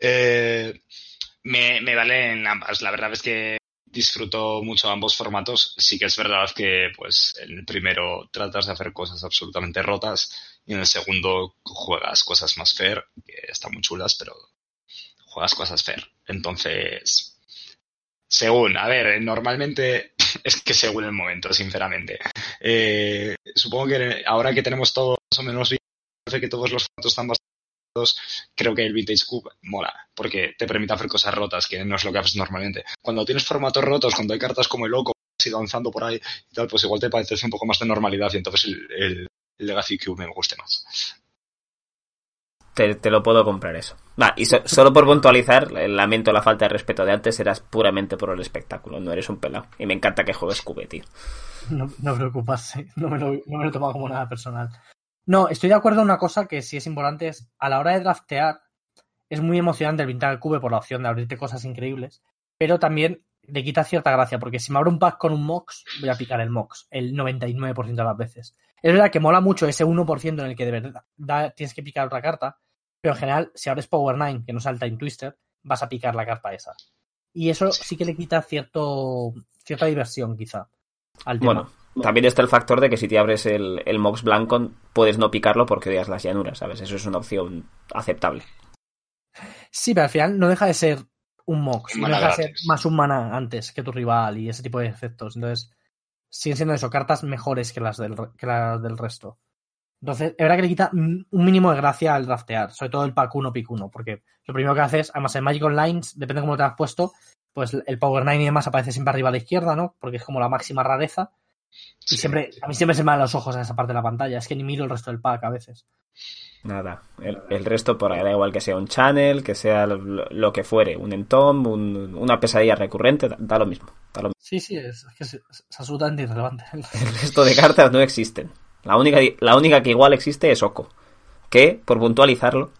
Eh, me, me valen ambas. La verdad es que disfruto mucho ambos formatos. Sí que es verdad que, pues, en el primero tratas de hacer cosas absolutamente rotas y en el segundo juegas cosas más fair, que están muy chulas, pero juegas cosas fair. Entonces, según, a ver, normalmente es que según el momento, sinceramente. Eh, supongo que ahora que tenemos todo más o menos bien, que todos los formatos están bastante creo que el Vintage Cube mola, porque te permite hacer cosas rotas, que no es lo que haces normalmente. Cuando tienes formatos rotos, cuando hay cartas como el loco, has ido avanzando por ahí y tal, pues igual te parece un poco más de normalidad y entonces el, el Legacy Cube me guste más te, lo puedo comprar eso. Va, y solo por puntualizar, lamento la falta de respeto de antes, eras puramente por el espectáculo, no eres un pelado. Y me encanta que juegues Cube, tío. No, no preocuparse, no me, lo, no me lo he tomado como nada personal. No, estoy de acuerdo en una cosa que sí es importante, es a la hora de draftear, es muy emocionante el pintar el Cube por la opción de abrirte cosas increíbles, pero también le quita cierta gracia, porque si me abro un pack con un Mox, voy a picar el Mox, el 99% de las veces. Es verdad que mola mucho ese 1% en el que de verdad tienes que picar otra carta, pero en general, si abres Power 9, que no salta en Twister, vas a picar la carta esa. Y eso sí que le quita cierto cierta diversión, quizá. Al Bueno, también está el factor de que si te abres el, el Mox Blanco, puedes no picarlo porque odias las llanuras, ¿sabes? Eso es una opción aceptable. Sí, pero al final no deja de ser un Mox, no deja de ser más un mana antes que tu rival y ese tipo de efectos. Entonces, siguen siendo eso, cartas mejores que las del, que las del resto. Entonces, es verdad que le quita un mínimo de gracia al draftear, sobre todo el pack 1 pick 1, porque lo primero que haces, además en Magic Online, depende de cómo te has puesto, pues el Power 9 y demás aparece siempre arriba a la izquierda, ¿no? Porque es como la máxima rareza. Y siempre, a mí siempre se me dan los ojos en esa parte de la pantalla, es que ni miro el resto del pack a veces. Nada, el, resto por ahí da igual que sea un channel, que sea lo, que fuere, un entom, una pesadilla recurrente, da, lo mismo, Sí, sí, es, que es, absolutamente irrelevante. El resto de cartas no existen. La única, la única que igual existe es Oko, que, por puntualizarlo,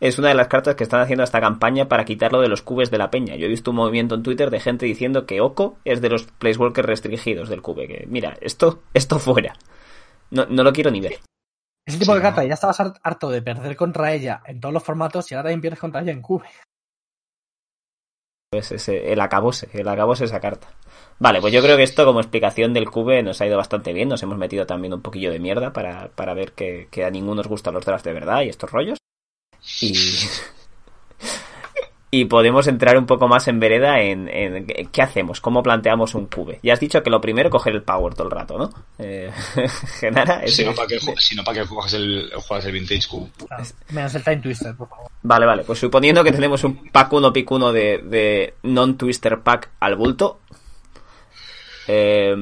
es una de las cartas que están haciendo esta campaña para quitarlo de los cubes de la peña. Yo he visto un movimiento en Twitter de gente diciendo que Oko es de los placewalkers restringidos del cube. Que mira, esto, esto fuera. No, no lo quiero ni ver. Ese tipo de carta ya estabas harto de perder contra ella en todos los formatos y ahora también pierdes contra ella en cube. Pues ese, el acabose, el acabose esa carta. Vale, pues yo creo que esto como explicación del cube nos ha ido bastante bien. Nos hemos metido también un poquillo de mierda para, para ver que, que a ninguno nos gustan los drafts de verdad y estos rollos. Y, y podemos entrar un poco más en vereda en, qué hacemos, cómo planteamos un cube. Ya has dicho que lo primero coger el power todo el rato, ¿no? Eh, Genara, si no, ¿para qué, si no, ¿para juegas el, el vintage cube? menos el time twister, por favor. Vale, vale, pues suponiendo que tenemos un pack 1 pick 1 de, de non-twister pack al bulto, eh,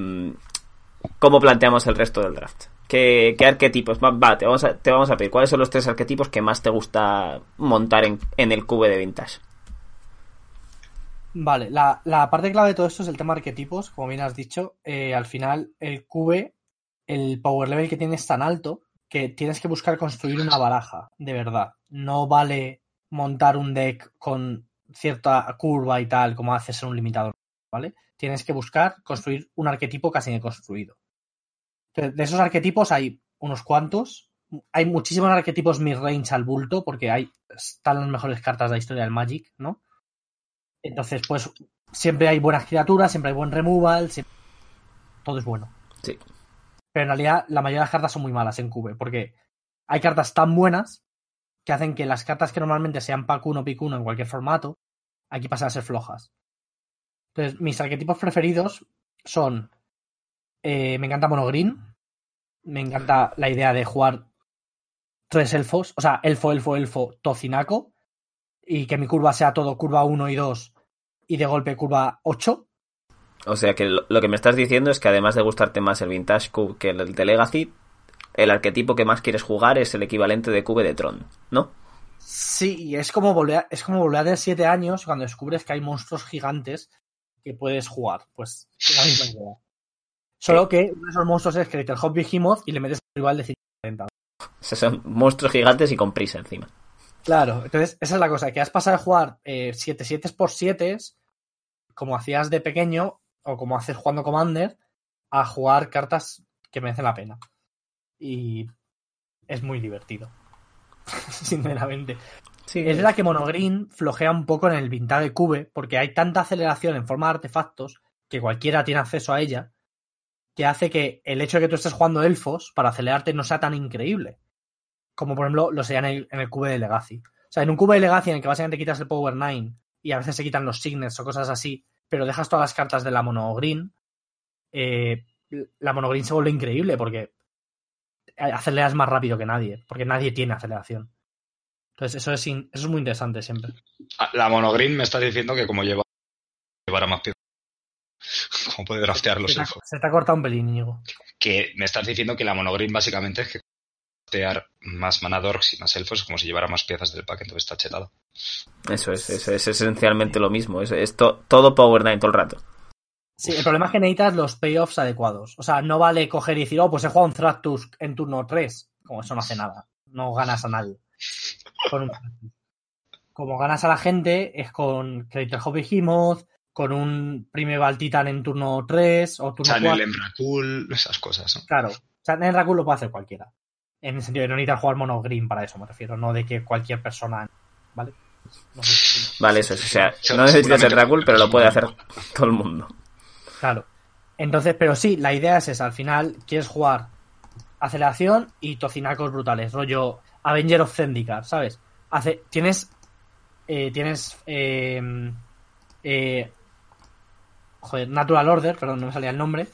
¿cómo planteamos el resto del draft? ¿Qué, arquetipos? Va, te, vamos a, te vamos a pedir. ¿Cuáles son los tres arquetipos que más te gusta montar en, el cube de vintage? Vale, la, parte clave de todo esto es el tema de arquetipos, como bien has dicho. Eh, al final, el cube, el power level que tiene es tan alto que tienes que buscar construir una baraja, de verdad. No vale montar un deck con cierta curva y tal, como haces en un limitador, ¿vale? Tienes que buscar construir un arquetipo casi construido. De esos arquetipos hay unos cuantos. Hay muchísimos arquetipos mid-range al bulto, porque hay, están las mejores cartas de la historia del Magic, ¿no? Entonces, pues, siempre hay buenas criaturas, siempre hay buen removal, todo es bueno. Sí. Pero en realidad, la mayoría de las cartas son muy malas en Cube, porque hay cartas tan buenas que hacen que las cartas que normalmente sean pack 1 pick 1 en cualquier formato, aquí pasan a ser flojas. Entonces, mis arquetipos preferidos son eh, me encanta Monogreen. Me encanta la idea de jugar tres elfos. O sea, elfo, elfo, elfo, tocinaco. Y que mi curva sea todo curva 1 y 2 y de golpe curva 8. O sea que lo, que me estás diciendo es que además de gustarte más el Vintage Cube que el de Legacy, el arquetipo que más quieres jugar es el equivalente de Cube de Tron, ¿no? Sí, y es como volver a, es como volver a tener 7 años cuando descubres que hay monstruos gigantes que puedes jugar. Pues la misma idea. Solo que uno de esos monstruos es el Hot Behemoth y le metes rival de 140. O sea, son monstruos gigantes y con prisa encima. Claro, entonces esa es la cosa, que has pasado a jugar 7 7 por 7 como hacías de pequeño o como haces jugando Commander a jugar cartas que merecen la pena. Y es muy divertido. Sinceramente. es verdad que Monogreen flojea un poco en el vintage cube porque hay tanta aceleración en forma de artefactos que cualquiera tiene acceso a ella que hace que el hecho de que tú estés jugando elfos para acelerarte no sea tan increíble. Como por ejemplo lo sería en el, en cube de Legacy. O sea, en un cube de Legacy en el que básicamente quitas el Power 9 y a veces se quitan los signets o cosas así, pero dejas todas las cartas de la mono green, eh, la mono green se vuelve increíble porque aceleras más rápido que nadie, porque nadie tiene aceleración. Entonces, eso es, eso es muy interesante siempre. Ah, la mono green me está diciendo que como lleva llevará más piezas ¿Cómo puede draftear los elfos? Se te ha cortado un pelín, Íñigo. Que me estás diciendo que la monogreen básicamente es que más manadorks y más elfos como si llevara más piezas del pack, entonces está chetado. Eso es, eso es esencialmente lo mismo. Es, todo Power 9 todo el rato. Sí, el problema es que necesitas los payoffs adecuados. O sea, no vale coger y decir, oh, pues he jugado un Thratusk en turno 3. Como eso no hace nada. No ganas a nadie. Como ganas a la gente es con Creator Hobby Behemoth, con un Primeval Titan en turno 3 o turno Channel 4. en Rakul, esas cosas. ¿no? Claro, Channel en Rakul lo puede hacer cualquiera. En el sentido de no necesitar jugar mono green para eso, me refiero, no de que cualquier persona. ¿Vale? vale, eso es. O sea, no necesitas el Rakul, pero lo puede hacer todo el mundo. Claro. Entonces, pero sí, la idea es esa. Al final, quieres jugar aceleración y tocinacos brutales. Rollo Avenger of Zendikar, ¿sabes? Hace, tienes. Eh, tienes. Eh, eh, joder, Natural Order, perdón, no me salía el nombre.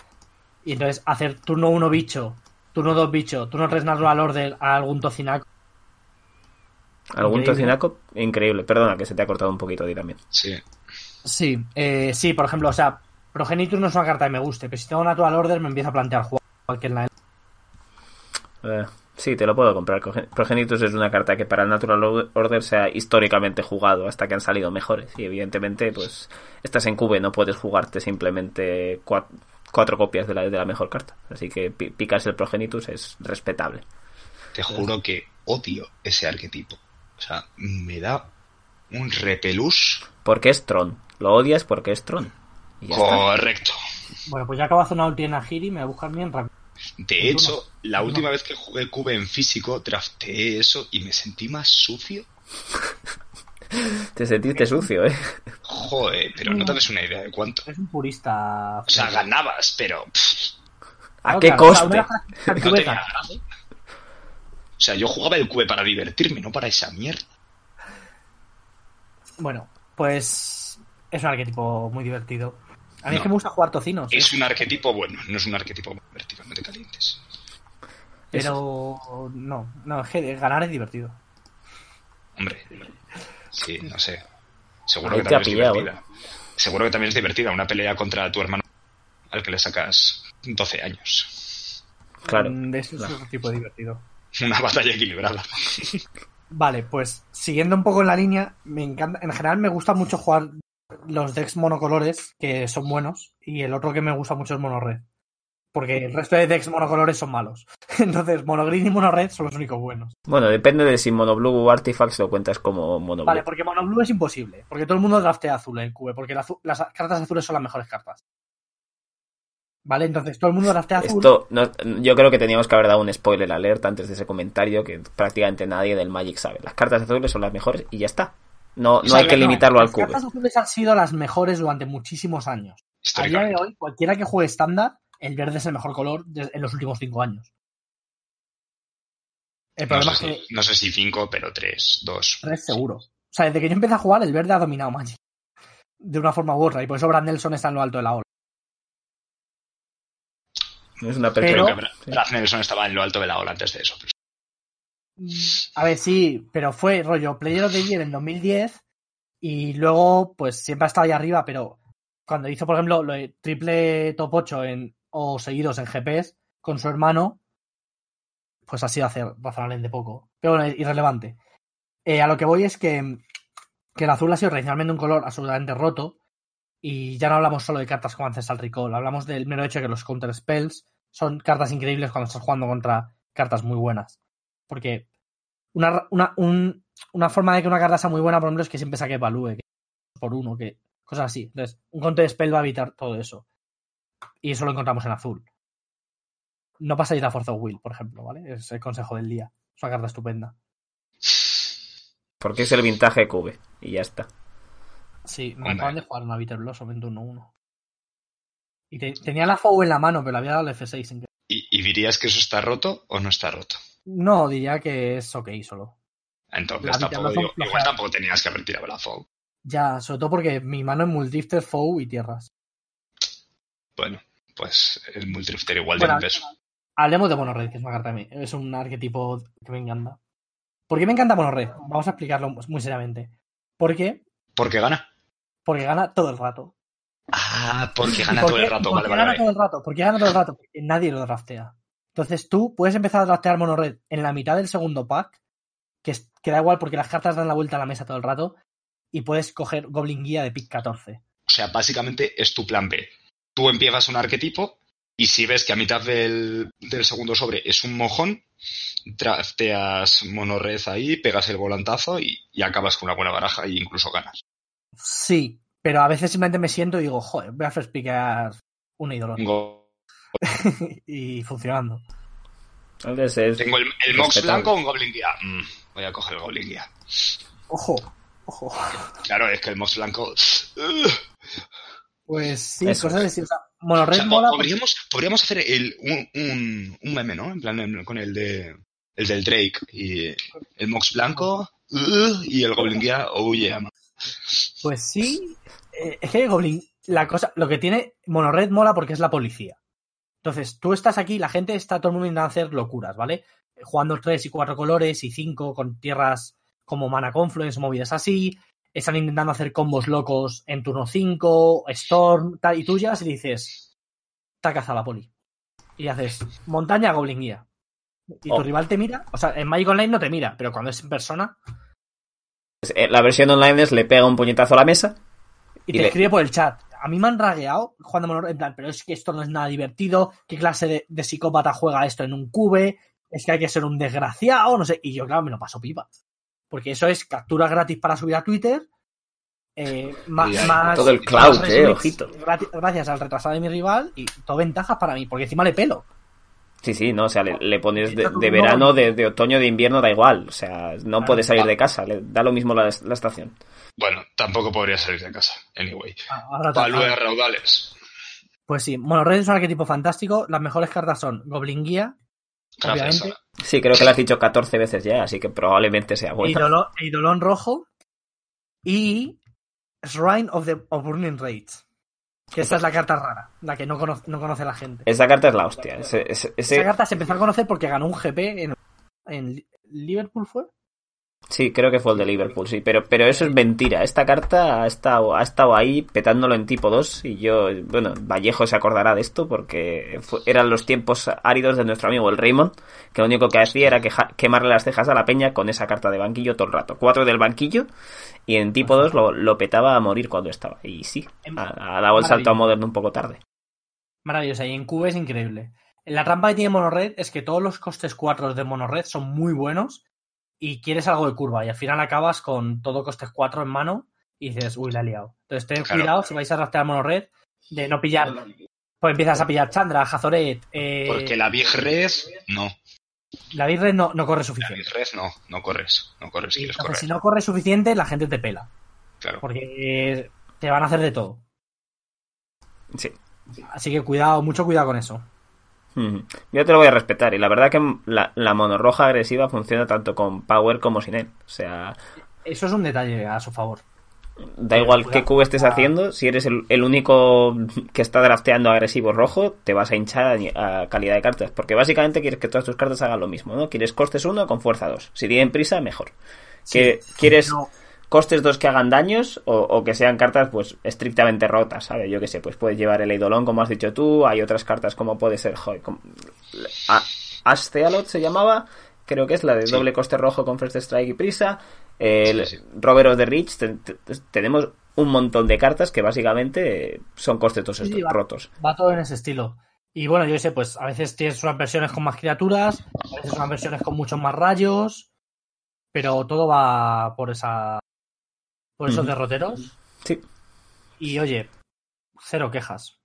Y entonces hacer turno 1 bicho turno dos bicho, turno tres natural order a algún tocinaco. ¿Algún Increíble. tocinaco? Increíble. Perdona, que se te ha cortado un poquito a ti también. Sí. Sí, eh, sí, por ejemplo, o sea, Progenitus no es una carta que me guste, pero si tengo natural order me empiezo a plantear jugar cualquier line. Eh, sí, te lo puedo comprar. Proge- Progenitus es una carta que para el Natural Order se ha históricamente jugado hasta que han salido mejores. Y evidentemente, pues, estás en cube, no puedes jugarte simplemente cua- cuatro copias de la, de la mejor carta. Así que pi- picas el Progenitus es respetable. Te juro que odio ese arquetipo. O sea, me da un repelús Porque es Tron. Lo odias porque es Tron. Y ya está. correcto. Bueno, pues ya acabo de hacer una ulti en Agiri, me voy a buscar bien rápido. De hecho, la última vez que jugué Cube en físico, drafteé eso y me sentí más sucio. Te sentiste sucio, ¿eh? Joder, pero no te das una idea de cuánto. Es un purista. O sea, ganabas, pero ¿A qué claro, o sea, coste? no tenía. O sea, yo jugaba el Cube para divertirme, no para esa mierda. Bueno, pues es un arquetipo muy divertido. A mí No. es que me gusta jugar tocinos, ¿eh? Es un arquetipo bueno, no es un arquetipo divertido, no te calientes. pero no, no, es que ganar es divertido. Hombre, sí, no sé. Seguro Ahí que también es divertida. Seguro que también es divertida una pelea contra tu hermano al que le sacas 12 años. Claro. Mm, Eso es un tipo de divertido. Una batalla equilibrada. Vale, pues siguiendo un poco en la línea, me encanta, en general me gusta mucho jugar los decks monocolores, que son buenos, y el otro que me gusta mucho es monored. Porque el resto de decks monocolores son malos. Entonces, monogreen y monored son los únicos buenos. Bueno, depende de si Monoblue o Artifacts lo cuentas como Monoblue. Vale, porque monoblue es imposible. Porque todo el mundo draftea azul en QE, porque la las cartas azules son las mejores cartas. Vale, entonces todo el mundo draftea azul. Esto, no- yo creo que teníamos que haber dado un spoiler alert antes de ese comentario que prácticamente nadie del Magic sabe. Las cartas azules son las mejores y ya está. No, no hay que no, limitarlo al Las cube. cartas azules han sido las mejores durante muchísimos años. A día de hoy, cualquiera que juegue estándar, el verde es el mejor color de- en los últimos cinco años. El No problema sé, es que si, no sé si 5, pero 3, 2. tres seguro. O sea, desde que yo empecé a jugar, el verde ha dominado Magic. De una forma u otra. Y por eso Brad Nelson está en lo alto de la ola. Es una Pero- que Brad Nelson estaba en lo alto de la ola antes de eso. pero- A ver, sí, pero fue rollo Player of the Year en 2010 y luego, pues siempre ha estado ahí arriba, pero cuando hizo, por ejemplo, lo de triple top 8 en, o seguidos en GPS con su hermano, pues ha sido hace razonablemente poco. Pero bueno, irrelevante. Eh, a lo que voy es que, que el azul ha sido tradicionalmente un color absolutamente roto y ya no hablamos solo de cartas como Ancestral Recall, hablamos del mero hecho de que los counter spells son cartas increíbles cuando estás jugando contra cartas muy buenas. Porque una, una, un- una forma de que una carta sea muy buena, por ejemplo, es que siempre saque value que por uno, que cosas así. Entonces, un counter spell va a evitar todo eso. Y eso lo encontramos en azul. No pasáis la Force of Will, por ejemplo, ¿vale? Es el consejo del día. Es una carta estupenda. Porque es el vintage cube. Y ya está. Sí, me acaban de jugar una Bitter Blossom en turno 1. Y te- tenía la FOU en la mano, pero le había dado el F6 sin que- ¿Y, y dirías que eso está roto o no está roto? No, diría que es ok solo. Entonces La tampoco, digo, igual tampoco tenías que haber tirado la FOB. Ya, sobre todo porque mi mano es Multifter, FOU y tierras. Bueno, pues el Multrifter igual Bueno, un peso. Hablemos de Monored, que es una carta de mí. Es un arquetipo que me encanta. ¿Por qué me encanta Monored? Vamos a explicarlo muy seriamente. ¿Por qué? ¿Por qué gana? Porque gana todo el rato. Ah, porque ¿Y gana por todo qué- el rato. Vale, vale, gana vale. todo el rato? ¿Por qué gana todo el rato? Porque nadie lo draftea. Entonces tú puedes empezar a draftear Monored en la mitad del segundo pack, que, es- que da igual porque las cartas dan la vuelta a la mesa todo el rato, y puedes coger Goblin Guía de pick 14. O sea, básicamente es tu plan B. Tú empiezas un arquetipo y si ves que a mitad del, del segundo sobre es un mojón, drafteas monorred ahí, pegas el volantazo y, y acabas con una buena baraja e incluso ganas. Sí, pero a veces simplemente me siento y digo, joder, voy a first piquear un ídolo. Tengo, y funcionando. Entonces es- tengo el, el Mox blanco o un Goblin Guía. Mm, voy a coger el Goblin Guía. Ojo, ojo. Claro, es que el Mox blanco... Pues sí, Eso. cosas así. O sea, O sea, mola. porque- podríamos, podríamos hacer el, un, un, un meme, ¿no? En plan, en- con el de el del Drake y el Mox blanco uh, y el Goblin Guía, oh yeah. Pues sí. eh, es que Goblin, la cosa, lo que tiene Monored mola porque es la policía. Entonces, tú estás aquí, la gente está todo el mundo intentando hacer locuras, ¿vale? Jugando tres y cuatro colores y cinco con tierras como Mana Confluence, movidas así. Están intentando hacer combos locos en turno 5, Storm, tal, y tú llegas y dices, cazado la poli. Y haces montaña Goblin Guía. Y tu Oh. rival te mira, o sea, en Magic Online no te mira, pero cuando es en persona, Eh, La versión online es le pega un puñetazo a la mesa. y Y te le- escribe por el chat. A mí me han ragueado jugando Mono Red, en plan, pero es que esto no es nada divertido. ¿Qué clase de, de psicópata juega esto en un cube? Es que hay que ser un desgraciado, no sé. Y yo, claro, me lo paso pipa. Porque eso es captura gratis para subir a Twitter. eh, hay más, todo el más cloud, eh, ojito. Gracias al retrasado de mi rival y todo ventajas para mí, porque encima le pelo. Sí, sí, no, o sea, le, le pones de, de verano, de, de otoño, de invierno, da igual. O sea, no Claro. puede salir de casa, le da lo mismo la, la estación. Bueno, tampoco podría salir de casa. Anyway. Te- Value raudales. Pues sí, Mono Red es un arquetipo fantástico. Las mejores cartas son Goblin Guía. Obviamente. Sí, creo que lo has dicho 14 veces ya, así que probablemente sea bueno. Eidolon, Eidolon rojo y Shrine of the of Burning Rage. Que esta es la carta rara, la que no conoce, no conoce la gente. Esa carta es la hostia. Ese, ese- ese- Esa carta se empezó a conocer porque ganó un GP en, en Li- Liverpool, ¿fue? Sí, creo que fue el de Liverpool, sí, pero, pero eso es mentira. Esta carta ha estado, ha estado ahí petándolo en tipo 2 y yo, bueno, Vallejo se acordará de esto porque fue- eran los tiempos áridos de nuestro amigo el Raymond, que lo único que hacía era quemarle las cejas a la peña con esa carta de banquillo todo el rato. Cuatro del banquillo y en tipo 2 lo, lo petaba a morir cuando estaba. Y sí, ha, ha dado el salto a moderno un poco tarde. Maravillosa. Y en Cube es increíble. La trampa que tiene Monored es que todos los costes 4 de Monored son muy buenos y quieres algo de curva. Y al final acabas con todo costes 4 en mano y dices, uy, la he liado. Entonces ten Claro. cuidado si vais a rastrear Monored de no pillar. Pues empiezas a pillar Chandra, Hazoret. Eh, Porque la Big Red, no. la Virre no, no corre La suficiente. Big Red, no. No corres. No corres si quieres correr. si no corre suficiente, la gente te pela. Claro. Porque te van a hacer de todo. Sí. Así que cuidado, mucho cuidado con eso. Yo te lo voy a respetar y la verdad que la, la monorroja agresiva funciona tanto con Power como sin él. O sea, Eso es un detalle a su favor. Da igual qué cubo estés haciendo, si eres el, el único que está drafteando agresivo rojo, te vas a hinchar a, a calidad de cartas. Porque básicamente quieres que todas tus cartas hagan lo mismo, ¿no? Quieres costes 1 con fuerza 2. Si tienen prisa, mejor. Que, quieres no. Costes 2 que hagan daños o, o que sean cartas pues estrictamente rotas, ¿sabes? Yo que sé, pues puedes llevar el Eidolon como has dicho tú, hay otras cartas como puede ser, joder, como- A- Ash Thealot se llamaba, creo que es la de Sí. doble coste rojo con First Strike y prisa. El Sí, sí. Robert of the Rich, te- te- tenemos un montón de cartas que básicamente son costes va. rotos. Va todo en ese estilo. Y bueno, yo sé, pues a veces tienes unas versiones con más criaturas, a veces unas versiones con muchos más rayos, pero todo va por esa por esos derroteros. Sí. Y oye, cero quejas.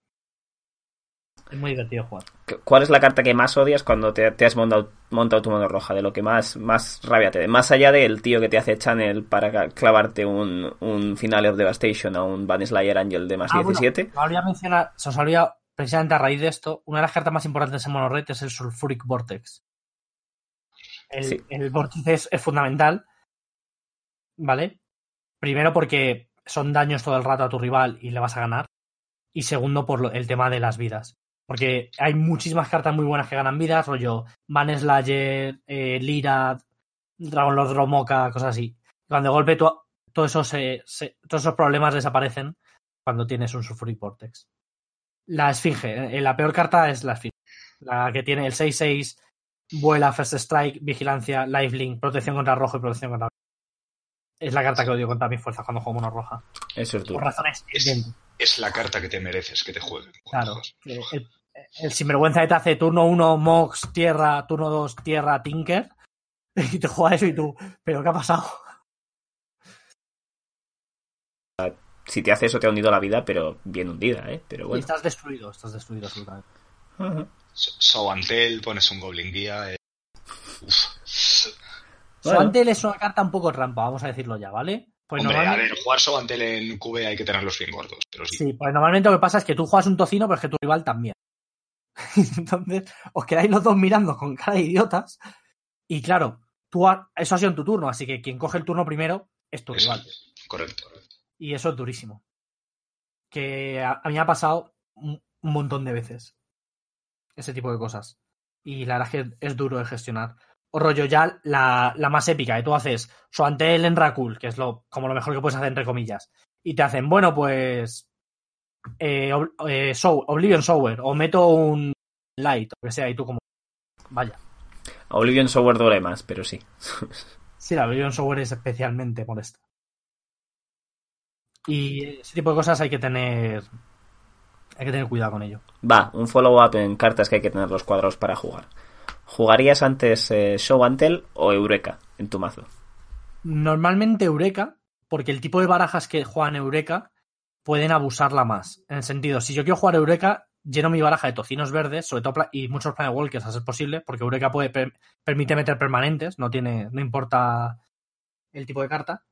Es muy divertido jugar. ¿Cu- ¿Cuál es la carta que más odias cuando te, te has montado, montado tu mano roja? De lo que más, más rabia te dé. Más allá del tío que te hace channel para clavarte un, un Finale of Devastation o un Baneslayer Angel de más Ah, bueno, 17. me olvidé mencionar, se os olvida precisamente a raíz de esto, una de las cartas más importantes en Monored es el Sulfuric Vortex. El, Sí. el vórtice es, es fundamental, ¿vale? Primero porque son daños todo el rato a tu rival y le vas a ganar. Y segundo por lo- el tema de las vidas. Porque hay muchísimas cartas muy buenas que ganan vidas, rollo Manslayer, eh, Lira, Dragon Lord Romoka, cosas así. Cuando de golpe todo eso se- se- todos esos problemas desaparecen cuando tienes un Sulfuric Vortex. La Esfinge, eh, la peor carta es la Esfinge. La que tiene el 6-6, vuela, First Strike, vigilancia, lifelink, protección contra rojo y protección contra Es la carta que odio contra mis fuerzas cuando juego mono roja. Eso es Por duro. razones Es- la carta que te mereces que te jueguen. cuando Claro. El, el sinvergüenza que te hace turno 1, Mox, tierra, turno 2, tierra, Tinker. Y te juega eso y tú, ¿pero qué ha pasado? Si te hace eso te ha hundido la vida, pero bien hundida, ¿eh? Pero Y bueno. estás destruido, estás destruido absolutamente. Ujú. So- Soantel, pones un Goblin Guía. eh. Uf. Bueno. Es una carta un poco trampa, vamos a decirlo ya, ¿vale? Pues Hombre, a normalmente- ver, jugar Soantel en QB hay que tenerlos bien gordos. Pero sí. Sí, pues normalmente lo que pasa es que tú juegas un tocino, pero es que tu rival también. Entonces, os quedáis los dos mirando con cara de idiotas. Y claro, tú ha- eso ha sido en tu turno, así que quien coge el turno primero es tu Eso, rival. correcto. Y eso es durísimo. Que a, a mí me ha pasado un, un montón de veces. ese tipo de cosas. Y la verdad es que es duro de gestionar. O rollo ya la, la más épica, y tú haces Soantel en Rakul, que es lo, como lo mejor que puedes hacer entre comillas. Y te hacen, bueno, pues eh, eh, Oblivion Sower, o meto un Light, o que sea, y tú como, vaya. Oblivion Sower duele más, pero sí. sí, la Oblivion Sower es especialmente molesta. Y ese tipo de cosas hay que tener. Hay que tener cuidado con ello. Va, un follow-up en cartas que hay que tener los cuadros para jugar. ¿Jugarías antes eh, Show Antel o Eureka en tu mazo? Normalmente Eureka, porque el tipo de barajas que juegan Eureka pueden abusarla más. En el sentido, si yo quiero jugar Eureka, lleno mi baraja de tocinos verdes, sobre todo y muchos Planet Walkers a ser posible, porque Eureka puede permite meter permanentes, no tiene, no importa el tipo de carta.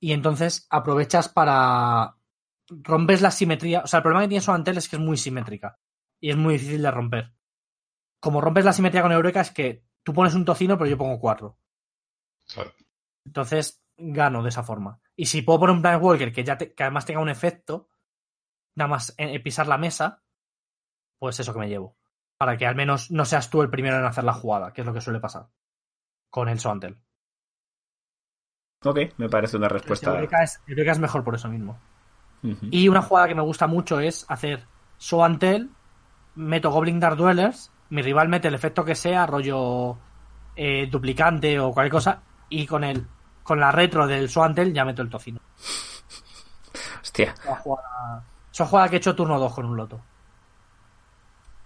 Y entonces aprovechas para rompes la simetría. O sea, el problema que tiene Soantel es que es muy simétrica. Y es muy difícil de romper. Como rompes la simetría con Eureka es que tú pones un tocino, pero yo pongo cuatro. Entonces gano de esa forma. Y si puedo poner un Planet Walker que, ya que además tenga un efecto, nada más en, pisar la mesa, pues eso que me llevo. Para que al menos no seas tú el primero en hacer la jugada, que es lo que suele pasar con el Soantel. Ok, me parece una respuesta. Eureka es, es mejor por eso mismo. Y una jugada que me gusta mucho es hacer Soantel, meto Goblin Dark Dwellers, mi rival mete el efecto que sea, rollo eh, duplicante o cualquier cosa, y con el con la retro del Soantel ya meto el tocino. Hostia. Esa jugada, jugada que he hecho turno 2 con un loto.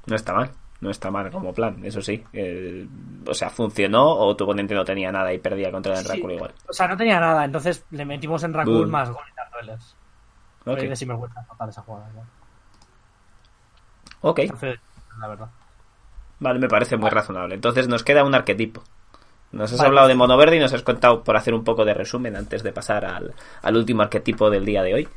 No está mal. No está mal como plan, eso sí. o sea, funcionó o tu oponente no tenía nada y perdía contra el sí, igual. O sea, no tenía nada, entonces le metimos en Rakul más Golden Duelers. Okay. si me gusta total esa jugada. ¿no? Ok. la verdad. Vale, me parece muy razonable. Entonces nos queda un arquetipo. Nos has hablado de mono verde y nos has contado, por hacer un poco de resumen antes de pasar al, al último arquetipo del día de hoy.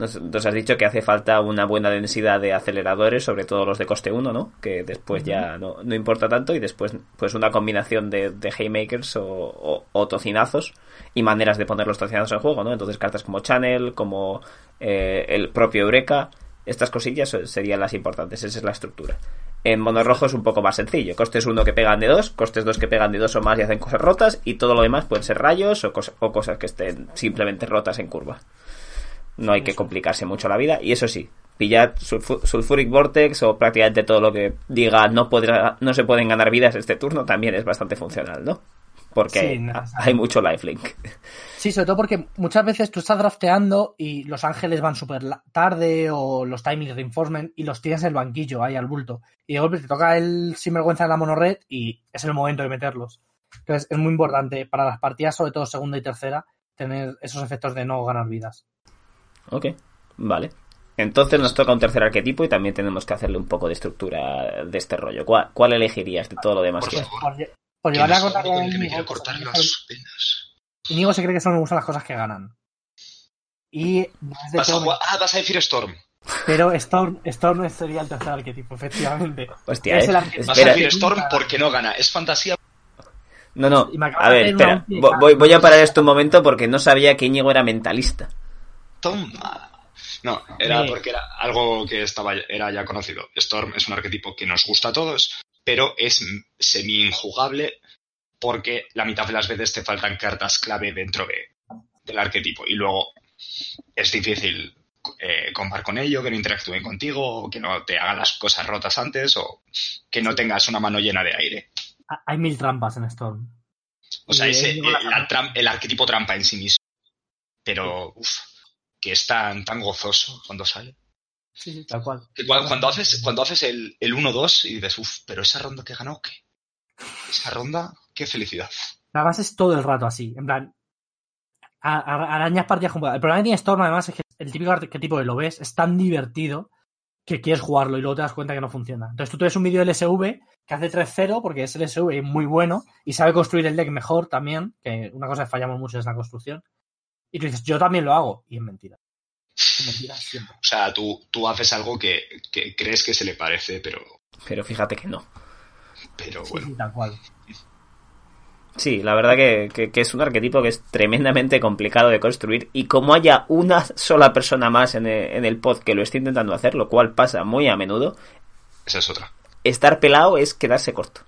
Nos, has dicho que hace falta una buena densidad de aceleradores, sobre todo los de coste 1, ¿no? Que después ya no, no, importa tanto y después pues una combinación de, de haymakers o, o, tocinazos y maneras de poner los tocinazos en juego, ¿no? Entonces cartas como Channel, como eh, el propio Eureka, estas cosillas serían las importantes, esa es la estructura. En mono rojo es un poco más sencillo. Costes 1 que pegan de 2, costes 2 que pegan de 2 o más y hacen cosas rotas, y todo lo demás pueden ser rayos o, o cosas que estén simplemente rotas en curva. No hay que complicarse mucho la vida. Y eso sí, pillad Sulfuric Vortex o prácticamente todo lo que diga no, podrá, no se pueden ganar vidas este turno también es bastante funcional, ¿no? Porque hay mucho lifelink. Sí, sobre todo porque muchas veces tú estás drafteando y los ángeles van súper tarde o los timing reinforcement y los tienes en el banquillo ahí al bulto. Y de golpe te toca el sinvergüenza de la monored y es el momento de meterlos. Entonces es muy importante para las partidas, sobre todo segunda y tercera, tener esos efectos de no ganar vidas. Ok, vale. Entonces nos toca un tercer arquetipo y también tenemos que hacerle un poco de estructura de este rollo. ¿Cuál, elegirías de todo lo demás por que Por, llevarle a contar a cortar las Inigo se cree que solo me gustan las cosas que ganan. Y vas, a ah, vas a decir Storm. Pero Storm, Storm sería el tercer arquetipo, efectivamente. Hostia, es el arquetipo. Vas a decir Storm porque no gana, es fantasía. No, no, a ver, espera, voy, voy, a parar esto un momento porque no sabía que Íñigo era mentalista. Toma. No, era porque era algo que estaba era ya conocido. Storm es un arquetipo que nos gusta a todos, pero es semi-injugable porque la mitad de las veces te faltan cartas clave dentro de, del arquetipo. Y luego es difícil eh, compar con ello, que no interactúen contigo, que no te hagan las cosas rotas antes, o que no tengas una mano llena de aire. Hay mil trampas en Storm. O sea, ese, el, el, arquetipo trampa en sí mismo. Pero, uff, que es tan, tan gozoso cuando sale. Sí, sí, tal cual. cuando, haces, cuando haces el, el 1-2 y dices, uff, pero esa ronda que ganó, ¿qué? Esa ronda, qué felicidad. La base es todo el rato así, en plan, arañas partidas con... El problema que tiene Storm además es que el típico arquetipo de lo ves es tan divertido que quieres jugarlo y luego te das cuenta que no funciona. Entonces tú tienes un vídeo del SV que hace 3-0 porque es el SV muy bueno y sabe construir el deck mejor también, que una cosa que fallamos mucho es la construcción. Y tú dices, yo también lo hago. Y es mentira. Siempre. O sea, tú, tú haces algo que, que, crees que se le parece, pero. Pero fíjate que no. Pero bueno. Sí, tal cual. Sí, la verdad que, que, es un arquetipo que es tremendamente complicado de construir y como haya una sola persona más en el, en el pod que lo esté intentando hacer, lo cual pasa muy a menudo. Esa es otra. estar pelado es quedarse corto.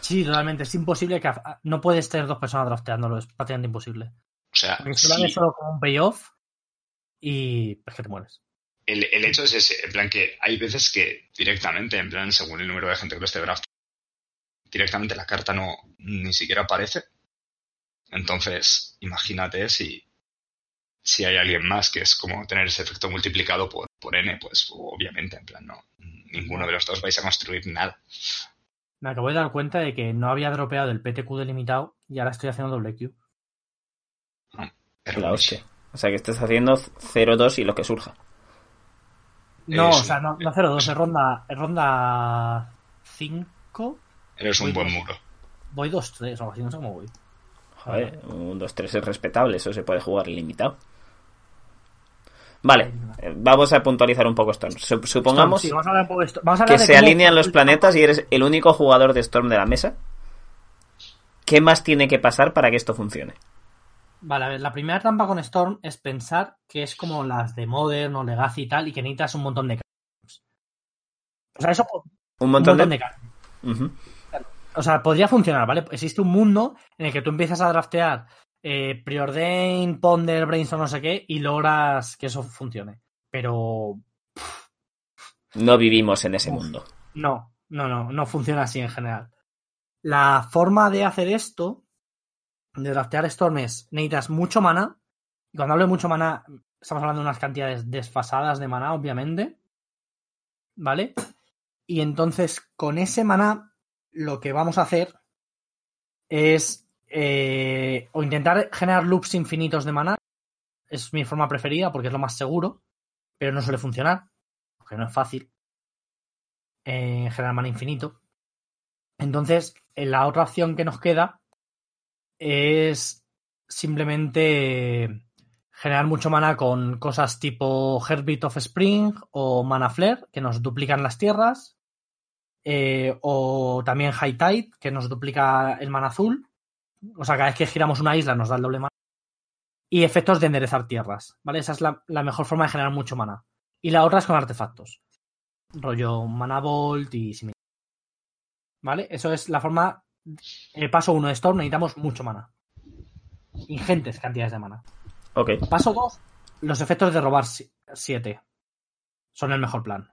Sí, realmente es imposible que no puedes tener dos personas drafteándolo, es prácticamente imposible. O sea, Porque solo es solo como un payoff y es que te mueres. El, el, hecho es ese, en plan que hay veces que directamente, en plan, según el número de gente que lo esté draft, directamente la carta no ni siquiera aparece. Entonces, imagínate si, si hay alguien más que es como tener ese efecto multiplicado por, por n, pues obviamente, en plan, no, ninguno de los dos vais a construir nada. Me acabo de dar cuenta de que no había dropeado el PTQ delimitado y ahora estoy haciendo doble Q. No, la hostia. O sea que estás haciendo 0-2 y lo que surja. No, o sea, no, no 0-2, es ronda, es ronda 5. Eres un buen muro. Voy 2-3 o así, no sé cómo voy. Joder, un 2-3 es respetable, eso se puede jugar ilimitado. Vale, eh, vamos a puntualizar un poco Storm. Supongamos sí, vamos a hablar un poco de Storm. Vamos a que de se alinean los planetas y eres el único jugador de Storm de la mesa. ¿Qué más tiene que pasar para que esto funcione? Vale, a ver, la primera trampa con Storm es pensar que es como las de Modern o Legacy y tal, y que necesitas un montón de cartas. O sea, eso Un un montón, de... de cartas. O sea, podría funcionar, ¿vale? Existe un mundo en el que tú empiezas a draftear eh, Preordain, Ponder, Brainstorm, no sé qué, y logras que eso funcione. Pero No vivimos en ese mundo. no, no, no, no funciona así en general. La forma de hacer esto, de draftear Storm, es necesitas mucho mana. Y cuando hablo de mucho mana, estamos hablando de unas cantidades desfasadas de mana, obviamente. ¿Vale? Y entonces, con ese mana, lo que vamos a hacer es eh, o intentar generar loops infinitos de mana. Es mi forma preferida porque es lo más seguro, pero no suele funcionar, porque no es fácil eh, generar mana infinito. Entonces, la otra opción que nos queda es simplemente generar mucho mana con cosas tipo Heartbeat of Spring o Mana Flare, que nos duplican las tierras, eh, o también High Tide, que nos duplica el mana azul. O sea, cada vez que giramos una isla nos da el doble mana. Y efectos de enderezar tierras, ¿vale? Esa es la, mejor forma de generar mucho mana. Y la otra es con artefactos. Rollo Mana Bolt y similar. ¿Vale? Eso es la forma. El paso 1 de Storm necesitamos mucho mana. Ingentes cantidades de mana. Ok. Paso 2. Los efectos de robar 7. Son el mejor plan.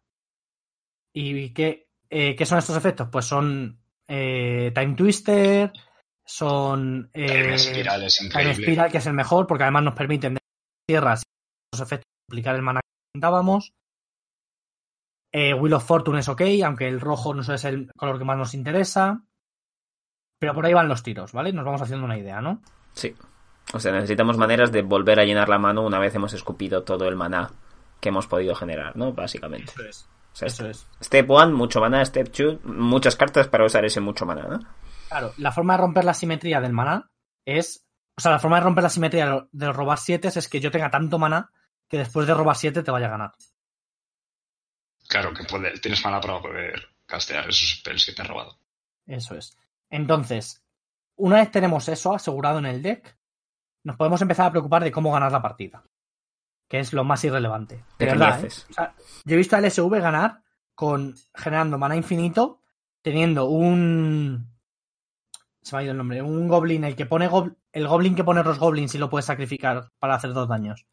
¿Y qué, eh, qué son estos efectos? Pues son eh, Time Twister, son eh, Time Spiral es Time increíble. Spiral, que es el mejor, porque además nos permiten de tierras y los efectos aplicar el mana que intentábamos. Eh, Wheel of Fortune es ok, aunque el rojo no es el color que más nos interesa. Pero por ahí van los tiros, ¿vale? Nos vamos haciendo una idea, ¿no? Sí. O sea, necesitamos maneras de volver a llenar la mano una vez hemos escupido todo el maná que hemos podido generar, ¿no? Básicamente. Eso es. O sea, Eso es. Step 1, mucho maná. Step 2, muchas cartas para usar ese mucho maná, ¿no? Claro, la forma de romper la simetría del maná es. O sea, la forma de romper la simetría de robar 7 es que yo tenga tanto maná que después de robar 7 te vaya a ganar. Claro, que puede- tienes mana para poder castear esos spells que te ha robado. Eso es. Entonces, una vez tenemos eso asegurado en el deck, nos podemos empezar a preocupar de cómo ganar la partida. Que es lo más irrelevante. De verdad, ¿eh? Pequeñeces. O sea, yo he visto a LSV ganar con generando mana infinito, teniendo un. Se me ha ido el nombre. Un goblin, el que pone gob- el goblin que pone los goblins y lo puede sacrificar para hacer dos daños.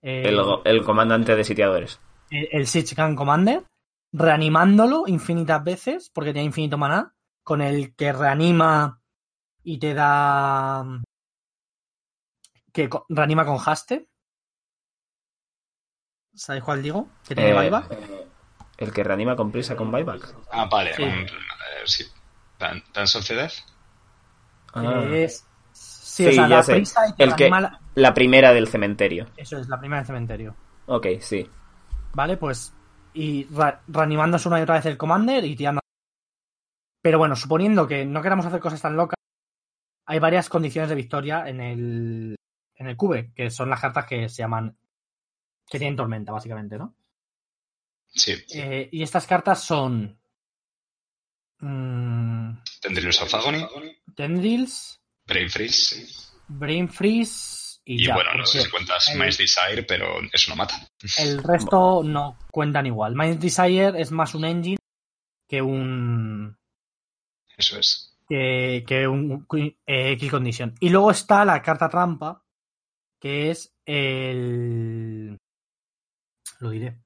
Eh, El, go- el comandante de sitiadores. el, el Siege Gun Commander, reanimándolo infinitas veces, porque tiene infinito maná, con el que reanima y te da. que reanima con haste. ¿Sabéis cuál digo? Que tiene Eh, buyback. el que reanima con prisa con buyback. Ah, vale. Sí. eh, sí. Of the Death. Ah, que es. Sí, Sí, o sea, ya da sé. prisa y te El que- reanima la- la primera del cementerio. Eso es, la primera del cementerio. Ok, sí. ¿Vale? Pues. Y reanimándose una y otra vez el Commander y tirando. Pero bueno, suponiendo que no queramos hacer cosas tan locas, hay varias condiciones de victoria en el. en el cube, que son las cartas que se llaman. que tienen tormenta, básicamente, ¿no? Sí. Eh, y estas cartas son. mm, Tendrilus of Agony. Tendrils, Brain Freeze. Brain Freeze y, Y ya. bueno, no sé si cuentas el- Mind's Desire, pero eso no mata. El resto no cuentan igual. Mind Desire es más un engine que un. Eso es. Que, que un eh, X condición. Y luego está la carta trampa, que es el. Lo diré.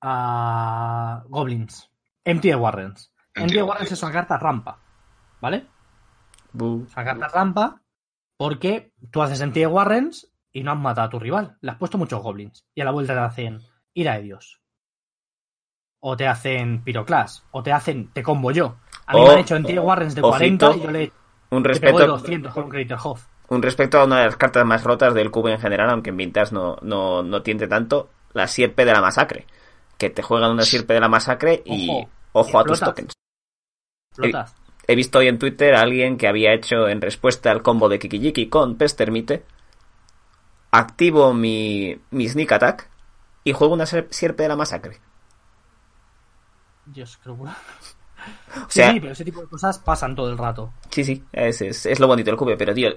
A Goblins. Empty Warrens. Empty Warrens es una carta trampa. ¿Vale? Bu. Es una carta trampa porque tú haces Empty Warrens y no has matado a tu rival. Le has puesto muchos Goblins. Y a la vuelta te hacen Ira de Dios. O te hacen Pyroclass. O te hacen Te combo yo. A mí me han hecho Empty Warrens de 40 ojito, y yo le Un le pego de respeto, 200 con un Crater Hoff. un respecto a una de las cartas más rotas del cubo en general, aunque en Vintage no, no, no tiende tanto, la sierpe de la masacre. Que te juegan una sierpe de la masacre y Ojo, ojo, a tus tokens. Flotas. He visto hoy en Twitter a alguien que había hecho en respuesta al combo de Kikijiki con Pestermite. Activo mi, mi Sneak Attack y juego una sierpe de la masacre. Dios, creo que... O Sí, sea, sí, pero ese tipo de cosas pasan todo el rato. Sí, sí, es, es, es lo bonito del cube, pero tío,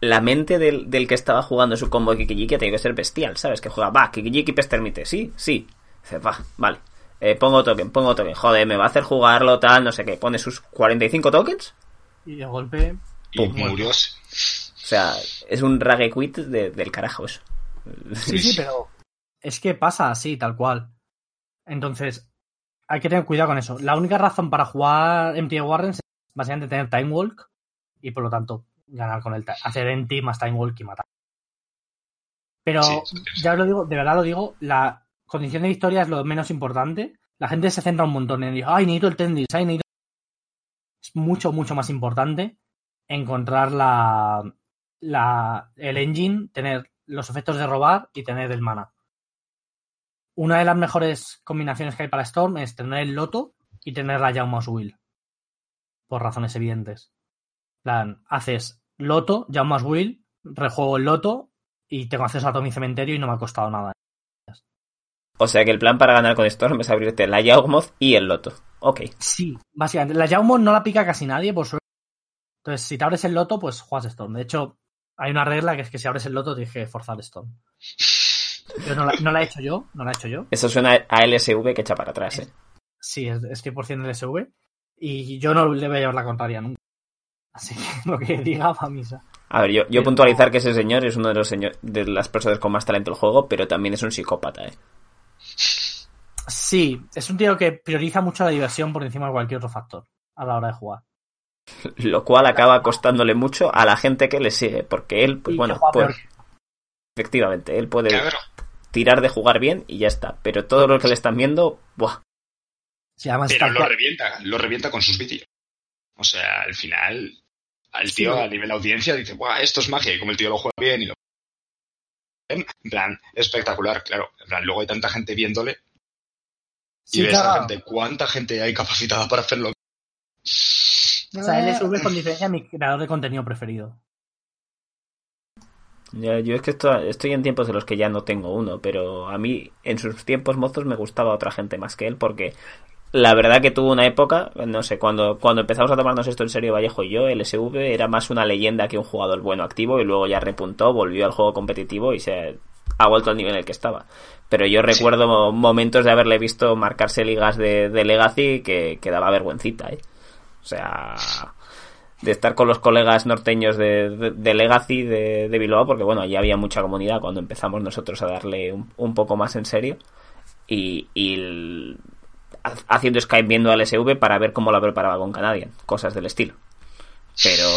la mente del, del que estaba jugando su combo de Kikijiki ha tenido que ser bestial, ¿sabes? Que juega, va, Kikijiki Pestermite, sí, sí. Dice, va, vale. Eh, pongo token, pongo token, joder, me va a hacer jugarlo, tal, no sé qué. Pone sus 45 tokens. Y de golpe... Y Pum. murió. O sea, es un rage quit de- del carajo eso. Sí, sí, pero es que pasa así, tal cual. Entonces, hay que tener cuidado con eso. La única razón para jugar Empty Warrens es básicamente tener Time Walk y por lo tanto ganar con el hacer Empty más Time Walk y matar. Pero Sí, ya os lo digo, de verdad lo digo, la condición de victoria es lo menos importante. La gente se centra un montón en decir, ay, necesito el Tendis, ay, necesito... Es mucho, mucho más importante encontrar la, la, el engine, tener los efectos de robar y tener el mana. Una de las mejores combinaciones que hay para Storm es tener el Loto y tener la Jauma's Will. Por razones evidentes. En plan, haces Loto, Jauma's Will, rejuego el Loto y tengo acceso a todo mi cementerio y no me ha costado nada. O sea que el plan para ganar con Storm es abrirte la Yawgmoth y el Loto. Ok. Sí, básicamente. La Jaumo no la pica casi nadie, por suerte. Entonces, si te abres el Loto, pues juegas Storm. De hecho, hay una regla que es que si abres el Loto tienes que forzar Storm. Pero no la, no la he hecho yo, no la he hecho yo. Eso suena a LSV que echa para atrás, eh. Sí, es, es 100% del SV. Y yo no le voy a llevar la contraria nunca. Así que lo que diga va a misa. A ver, yo, yo Pero- puntualizar que ese señor es uno de los señor- de las personas con más talento del juego, pero también es un psicópata, eh. Sí, es un tío que prioriza mucho la diversión por encima de cualquier otro factor a la hora de jugar. Lo cual acaba costándole mucho a la gente que le sigue, porque él, pues Y bueno, pues. Efectivamente, él puede Claro. tirar de jugar bien y ya está. Pero todo lo que le están viendo, buah. Sí, además Pero lo revienta, lo revienta con sus vídeos. O sea, al final, al tío Sí. a nivel audiencia dice, Buah, esto es magia, y como el tío lo juega bien y lo en plan, espectacular, claro. En plan, luego hay tanta gente viéndole y Sí, ves a claro. gente, ¿cuánta gente hay capacitada para hacerlo? O sea, LSV es con diferencia mi creador de contenido preferido. Ya, yo es que esto- estoy en tiempos de los que ya no tengo uno, pero a mí en sus tiempos mozos me gustaba otra gente más que él, porque la verdad que tuvo una época, no sé, cuando, cuando empezamos a tomarnos esto en serio Vallejo y yo, el SV era más una leyenda que un jugador bueno activo y luego ya repuntó, volvió al juego competitivo y se ha vuelto al nivel en el que estaba. Pero yo recuerdo mo- momentos de haberle visto marcarse ligas de, de Legacy que, que daba vergüencita, ¿eh? O sea, de estar con los colegas norteños de, de, de Legacy de, de Bilbao, porque bueno, allí había mucha comunidad cuando empezamos nosotros a darle un, un poco más en serio. Y, y el- haciendo Skype viendo al SV para ver cómo la preparaba con Canadian, cosas del estilo. Pero,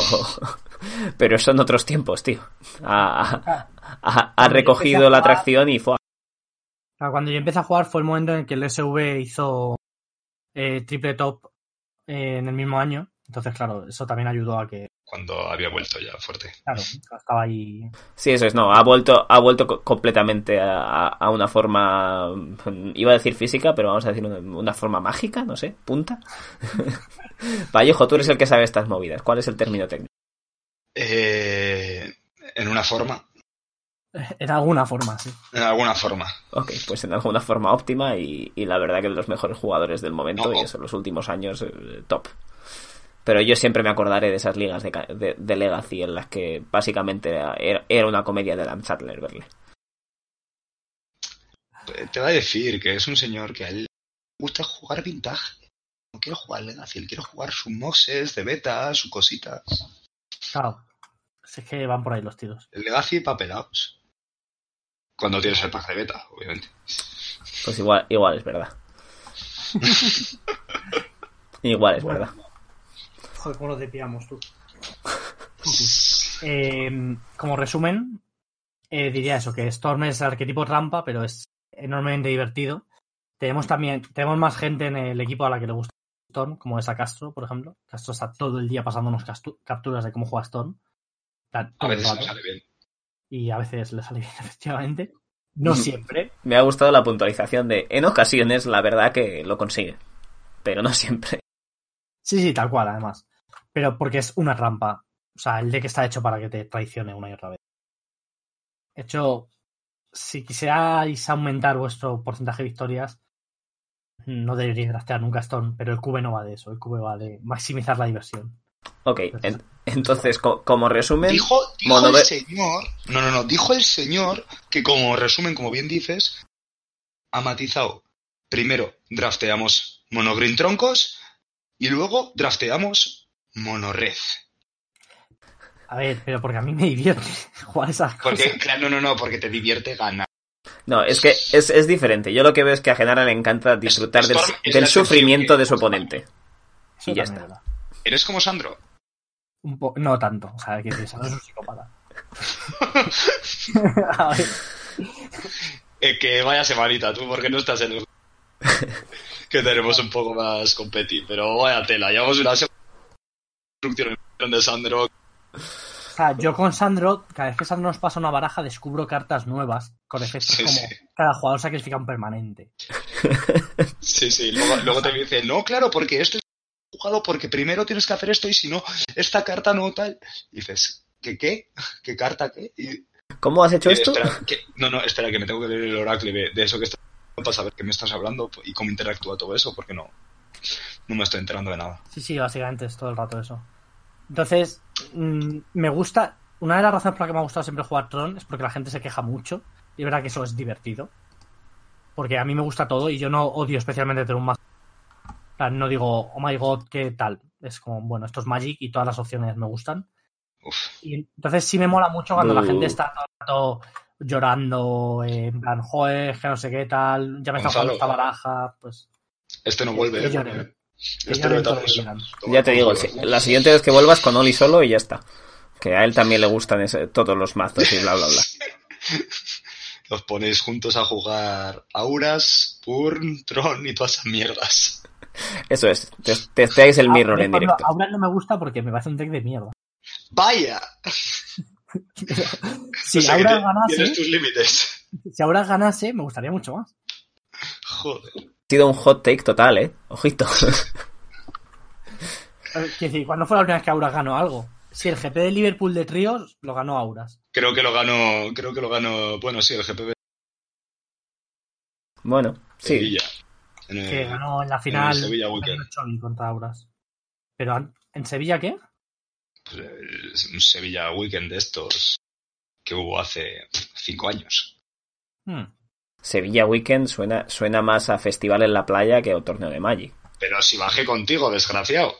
pero son otros tiempos, tío. Ha, ha- ha recogido la atracción y fue. Sea, cuando yo empecé a jugar fue el momento en el que el SV hizo eh, triple top eh, en el mismo año. Entonces, claro, eso también ayudó a que, Cuando había vuelto ya fuerte. claro, estaba ahí. Sí, eso es, no, ha vuelto, ha vuelto co- completamente a, una forma, iba a decir física, pero vamos a decir una, una forma mágica, no sé, punta. Vallejo, tú eres el que sabe estas movidas. ¿Cuál es el término técnico? Eh, en una forma, En alguna forma, sí. en alguna forma. Ok, pues en alguna forma óptima y, y la verdad que de los mejores jugadores del momento No. y eso, los últimos años, eh, top. Pero yo siempre me acordaré de esas ligas de, ca- de, de Legacy en las que básicamente era, era una comedia de Dan Sattler verle. Te va a decir que es un señor que a él gusta jugar vintage. No quiero jugar Legacy, quiero jugar sus moxes de beta, sus cositas. Claro. Es que van por ahí los tiros. El Legacy papelados. Cuando tienes el pack de beta, obviamente. Pues igual, igual es verdad. igual es Bueno. verdad. Joder, cómo lo pillamos tú. Eh, como resumen, eh, diría eso, que Storm es el arquetipo trampa, pero es enormemente divertido. Tenemos también, tenemos más gente en el equipo a la que le gusta Storm, como es a Castro, por ejemplo. Castro está todo el día pasándonos capturas de cómo juega Storm. A veces rato. sale bien. Y a veces le sale bien, efectivamente. No siempre. Me ha gustado la puntualización de en ocasiones la verdad que lo consigue. Pero no siempre. Sí, sí, tal cual, además. Pero porque es una trampa. O sea, el deck está hecho para que te traicione una y otra vez. De hecho, si quisierais aumentar vuestro porcentaje de victorias, no deberíais draftear nunca Stone, pero el QB no va de eso. El QB va de maximizar la diversión. Ok, en- entonces co- como resumen... Dijo, dijo Mono- el señor, no, no, no, dijo el señor que como resumen, como bien dices, ha matizado. Primero drafteamos monogreen troncos y luego drafteamos monorred. A ver, pero porque a mí me divierte jugar esas cosas. Porque, claro, no, no, no, porque te divierte ganar. No, es que es, es diferente. Yo lo que veo es que a Genara le encanta disfrutar del, Storm del sufrimiento de su oponente. Y ya está. verdad. ¿Eres como Sandro? Un po- no tanto. O sea, que no es un psicópata. a ver. Eh, que vaya semanita, tú, porque no estás en el... que tenemos un poco más competi, pero vaya tela, llevamos una semana de Sandro. O sea, yo con Sandro, cada vez que Sandro nos pasa una baraja, descubro cartas nuevas con efectos Sí, como sí. cada jugador sacrifica un permanente. Sí, sí, luego, luego te dice, no, claro, porque esto es jugado porque primero tienes que hacer esto y si no, esta carta no tal. Y dices, ¿qué qué? ¿Qué carta qué? Y, ¿Cómo has hecho y esto? espera, que- no, no, espera, que me tengo que leer el oráculo de, de eso que estás para saber qué me estás hablando y cómo interactúa todo eso, porque no, no me estoy enterando de nada. Sí, sí, básicamente es todo el rato eso. Entonces, mm, me gusta. Una de las razones por las que me ha gustado siempre jugar Tron es porque la gente se queja mucho. Y es verdad que eso es divertido. Porque a mí me gusta todo y yo no odio especialmente tener un plan, No digo, oh my god, qué tal. Es como, bueno, esto es Magic y todas las opciones me gustan. Uf, Y entonces sí me mola mucho cuando la gente está todo el rato llorando, eh, en plan, joder, que no sé qué tal, ya me está jugando esta baraja, pues este no vuelve. Eh, este no. Ya te digo, la siguiente vez que vuelvas con Oli solo y ya está. Que a él también le gustan ese- todos los mazos y bla, bla, bla. Os ponéis juntos a jugar Auras, Purn, Tron y todas esas mierdas. Eso es, tes- testeáis el mirror en directo. Ahora no me gusta porque me parece un deck de mierda. ¡Vaya! Si O sea, que Aura te- ganase, Tienes tus límites. si Aura ganase, me gustaría mucho más. Joder. Ha sido un hot take total, ¿eh? Ojito. Quiero decir, ¿cuándo fue la última vez que Aura ganó algo? Si el GP de Liverpool de tríos lo ganó Auras. Creo que lo ganó, creo que lo ganó, bueno, sí, el GPB bueno, sí. Sevilla. En el- Que ganó en la final Eh, Sevilla contra Auras. Pero ¿en Sevilla qué? pues, un Sevilla Weekend de estos que hubo hace cinco años. Hmm. Sevilla Weekend suena, suena más a festival en la playa que a un torneo de Magic. Pero si bajé contigo, desgraciado.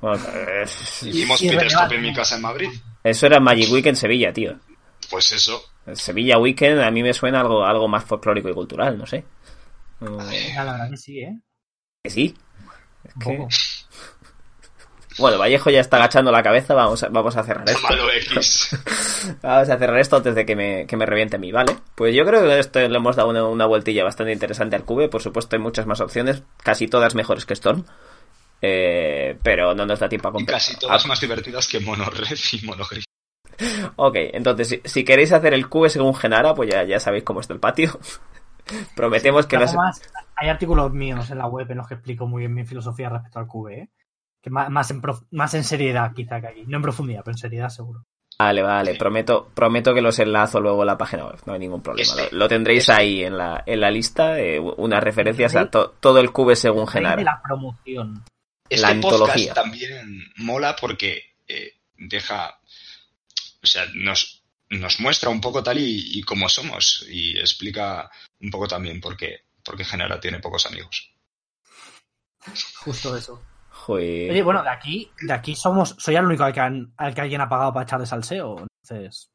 Bueno, eh, Hicimos y Peter Stop en mi casa en Madrid. eso era Magic Weekend Sevilla, tío. Pues eso. Sevilla Weekend a mí me suena algo, algo más folclórico y cultural, no sé. Mm, Ya, la verdad que sí, ¿eh? que sí. Es Un que- poco. Bueno, Vallejo ya está agachando la cabeza, vamos a, vamos a cerrar esto. X. Vamos a cerrar esto antes de que me, que me reviente a mí, ¿vale? Pues yo creo que esto le hemos dado una, una vueltilla bastante interesante al cube. Por supuesto, hay muchas más opciones, casi todas mejores que Storm. Eh, pero no nos da tiempo a Y comprar. casi todas más divertidas que Monored y Monogris. Ok, entonces si, si queréis hacer el cube según Genara, pues ya, ya sabéis cómo está el patio. Prometemos que no se... Además, hay artículos míos en la web en los que explico muy bien mi filosofía respecto al QB, ¿eh? Que más, más, en prof- más en seriedad quizá que aquí. No en profundidad, pero en seriedad seguro. Vale, vale, prometo, prometo que los enlazo luego en la página web, no hay ningún problema. Este- Lo, lo tendréis este- ahí en la, en la lista, eh, unas referencias a to- todo el cube según Genara. la promoción. Este La antología. podcast también mola porque eh, deja, o sea, nos, nos muestra un poco tal y, y cómo somos y explica un poco también por qué, porque en general tiene pocos amigos. Justo eso. Joder. Oye, bueno, de aquí, de aquí somos, soy el único al que, han- al que alguien ha pagado para echar de salseo. Entonces,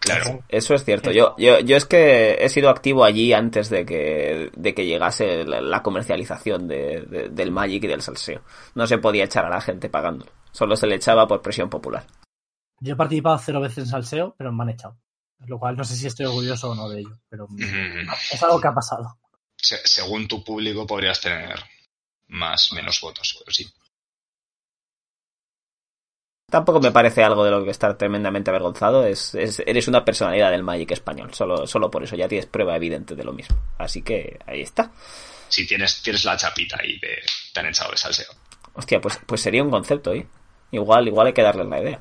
Claro. Eso es cierto. Yo, yo, yo es que he sido activo allí antes de que, de que llegase la, la comercialización de- de- del Magic y del salseo. No se podía echar a la gente pagando. Solo se le echaba por presión popular. yo he participado cero veces en salseo, pero me han echado. Lo cual no sé si estoy orgulloso o no de ello, pero Mm, es algo que ha pasado. se- según tu público podrías tener más, menos votos, pero sí. Tampoco me parece algo de lo que estar tremendamente avergonzado. Es, es- eres una personalidad del Magic español. Solo, solo por eso ya tienes prueba evidente de lo mismo. Así que ahí está. Si tienes, tienes la chapita y de, te han echado de salseo. Hostia, pues, pues sería un concepto, ¿eh? Igual, igual hay que darles la idea.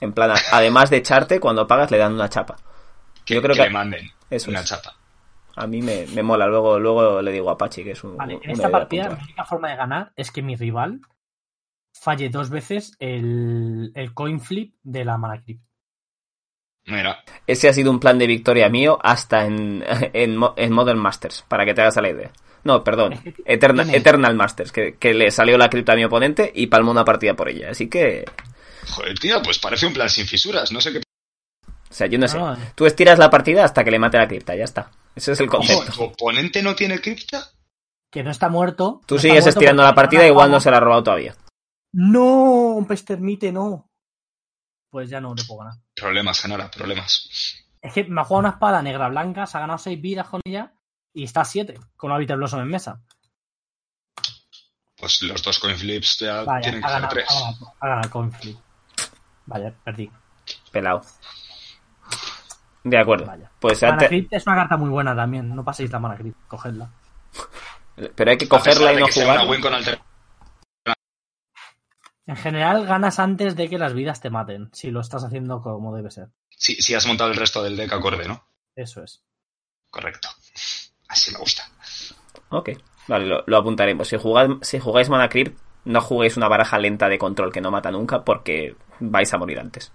En plan, además de echarte, cuando pagas le dan una chapa. Que, Yo creo que que- le manden Eso una es. chapa. A mí me, me mola. Luego, luego le digo a Pachi que es un, Vale, en una esta partida puntual. la única forma de ganar es que mi rival falle dos veces el, el coin flip de la mana crypt. Mira, Ese ha sido un plan de victoria mío hasta en, en, en Modern Masters, para que te hagas a la idea. No, perdón, Es que Eterna- tiene- Eternal Masters, que, que le salió la cripta a mi oponente y palmó una partida por ella. Así que, joder, tío, pues parece un plan sin fisuras. No sé qué. o sea, yo no sé. No, Tú estiras la partida hasta que le mate la cripta, ya está. Ese es el concepto. ¿Tu oponente no tiene cripta? que no está muerto. Tú no sigues muerto estirando la partida, igual no se la ha robado todavía. No, un Pestermite no. Pues ya no le puedo ganar. Problemas, Genara, problemas. Es que me ha jugado una espada negra blanca, se ha ganado 6 vidas con ella y está a 7 con una Bitter Blossom en mesa. Pues los dos coin flips ya Vaya, tienen que ser ganado, tres. ha ganado, ha ganado el coin flip. Vaya, perdí. Pelado. De acuerdo. Vaya. Pues Mana antes, Crypt es una carta muy buena también. No paséis la Mana Crypt, cogedla. pero hay que cogerla y no jugar. una win con alter- En general, ganas antes de que las vidas te maten, si lo estás haciendo como debe ser. Si, si has montado el resto del deck acorde, ¿no? Eso es. Correcto. Así me gusta. Ok, vale, lo, lo apuntaremos. Si jugáis, si jugáis Mana Crypt, no juguéis una baraja lenta de control que no mata nunca porque vais a morir antes.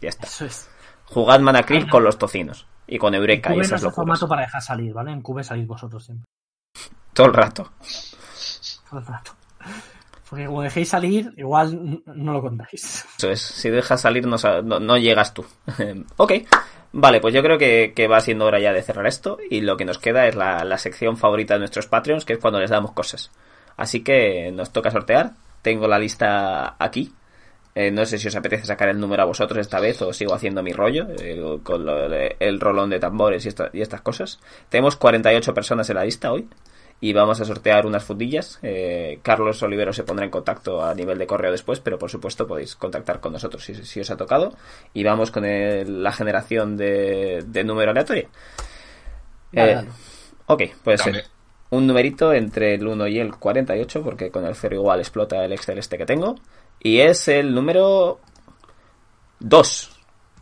Ya está. Eso es. Jugad Mana Crypt con los tocinos y con Eureka y Cube no esas es formato para dejar salir, ¿vale? En Cube salid vosotros siempre. Todo el rato. Todo el rato. Porque como dejéis salir, igual no lo contáis. Eso es, si dejas salir no, sa- no, no llegas tú. ok, vale, pues yo creo que, que va siendo hora ya de cerrar esto y lo que nos queda es la, la sección favorita de nuestros Patreons, que es cuando les damos cosas. Así que nos toca sortear. Tengo la lista aquí. Eh, no sé si os apetece sacar el número a vosotros esta vez o sigo haciendo mi rollo eh, con lo- el rolón de tambores y, esta- y estas cosas. Tenemos 48 personas en la lista hoy y vamos a sortear unas fundillas. Eh, Carlos Olivero se pondrá en contacto a nivel de correo después, pero por supuesto podéis contactar con nosotros si, si os ha tocado. Y vamos con el- la generación de, de número aleatorio. Eh, ok, pues Cambio. Un numerito entre el 1 y el 48, porque con el 0 igual explota el Excel este que tengo. Y es el número 2.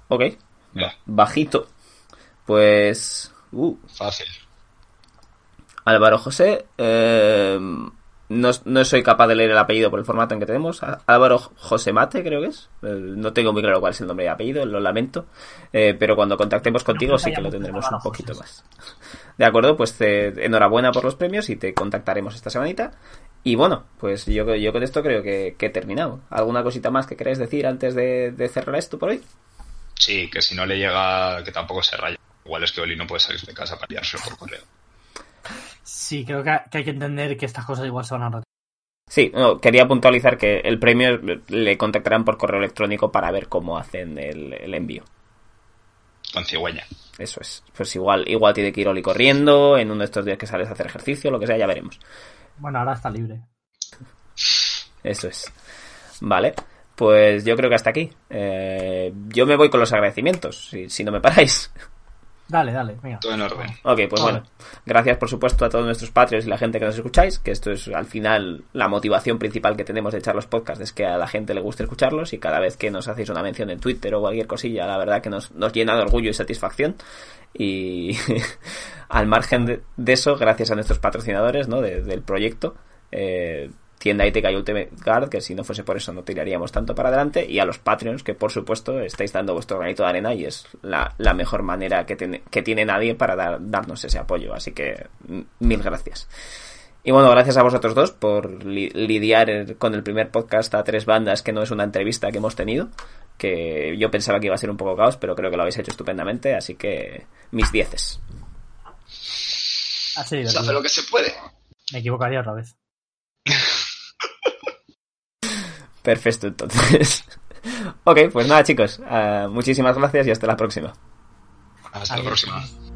Ok, Va, bajito. Pues... Uh, fácil. Álvaro José. eh, no, no soy capaz de leer el apellido por el formato en que tenemos. Álvaro José Mate, creo que es. Eh, no tengo muy claro cuál es el nombre y apellido, lo lamento. Eh, pero cuando contactemos contigo sí que lo tendremos un poquito más. De acuerdo, pues eh, enhorabuena por los premios y te contactaremos esta semanita. Y bueno, pues yo, yo con esto creo que, que he terminado. ¿Alguna cosita más que queráis decir antes de, de cerrar esto por hoy? Sí, que si no le llega, que tampoco se raya. Igual es que Oli no puede salir de casa para enviárselo por correo. Sí, creo que, que hay que entender que estas cosas igual se van a retrasar. Sí, no, quería puntualizar que el premio le contactarán por correo electrónico para ver cómo hacen el, el envío. Con cigüeña. Eso es. Pues igual, igual tiene que ir Oli corriendo, en uno de estos días que sales a hacer ejercicio, lo que sea, ya veremos. Bueno, ahora está libre. Eso es. Vale. Pues yo creo que hasta aquí. Eh, yo me voy con los agradecimientos, si, si no me paráis. Dale, dale, venga. Todo en orden. Ok, pues bueno. Gracias por supuesto a todos nuestros patrios y la gente que nos escucháis, que esto es al final la motivación principal que tenemos de echar los podcasts, es que a la gente le guste escucharlos y cada vez que nos hacéis una mención en Twitter o cualquier cosilla, la verdad que nos, nos llena de orgullo y satisfacción. Y al margen de, de eso, gracias a nuestros patrocinadores ¿no? de- del proyecto, eh, tienda Iteka y Ultimate Guard, que si no fuese por eso no tiraríamos tanto para adelante, y a los Patreons, que por supuesto estáis dando vuestro granito de arena y es la, la mejor manera que tiene, que tiene nadie para dar, darnos ese apoyo. Así que mil gracias. Y bueno, gracias a vosotros dos por lidiar con el primer podcast a tres bandas, que no es una entrevista que hemos tenido, que yo pensaba que iba a ser un poco caos, pero creo que lo habéis hecho estupendamente, así que mis dieces. Así, Se hace lo que se puede. Me equivocaría otra vez. Perfecto, entonces. ok, pues nada, chicos. Uh, muchísimas gracias y hasta la próxima. Hasta Adiós. la próxima.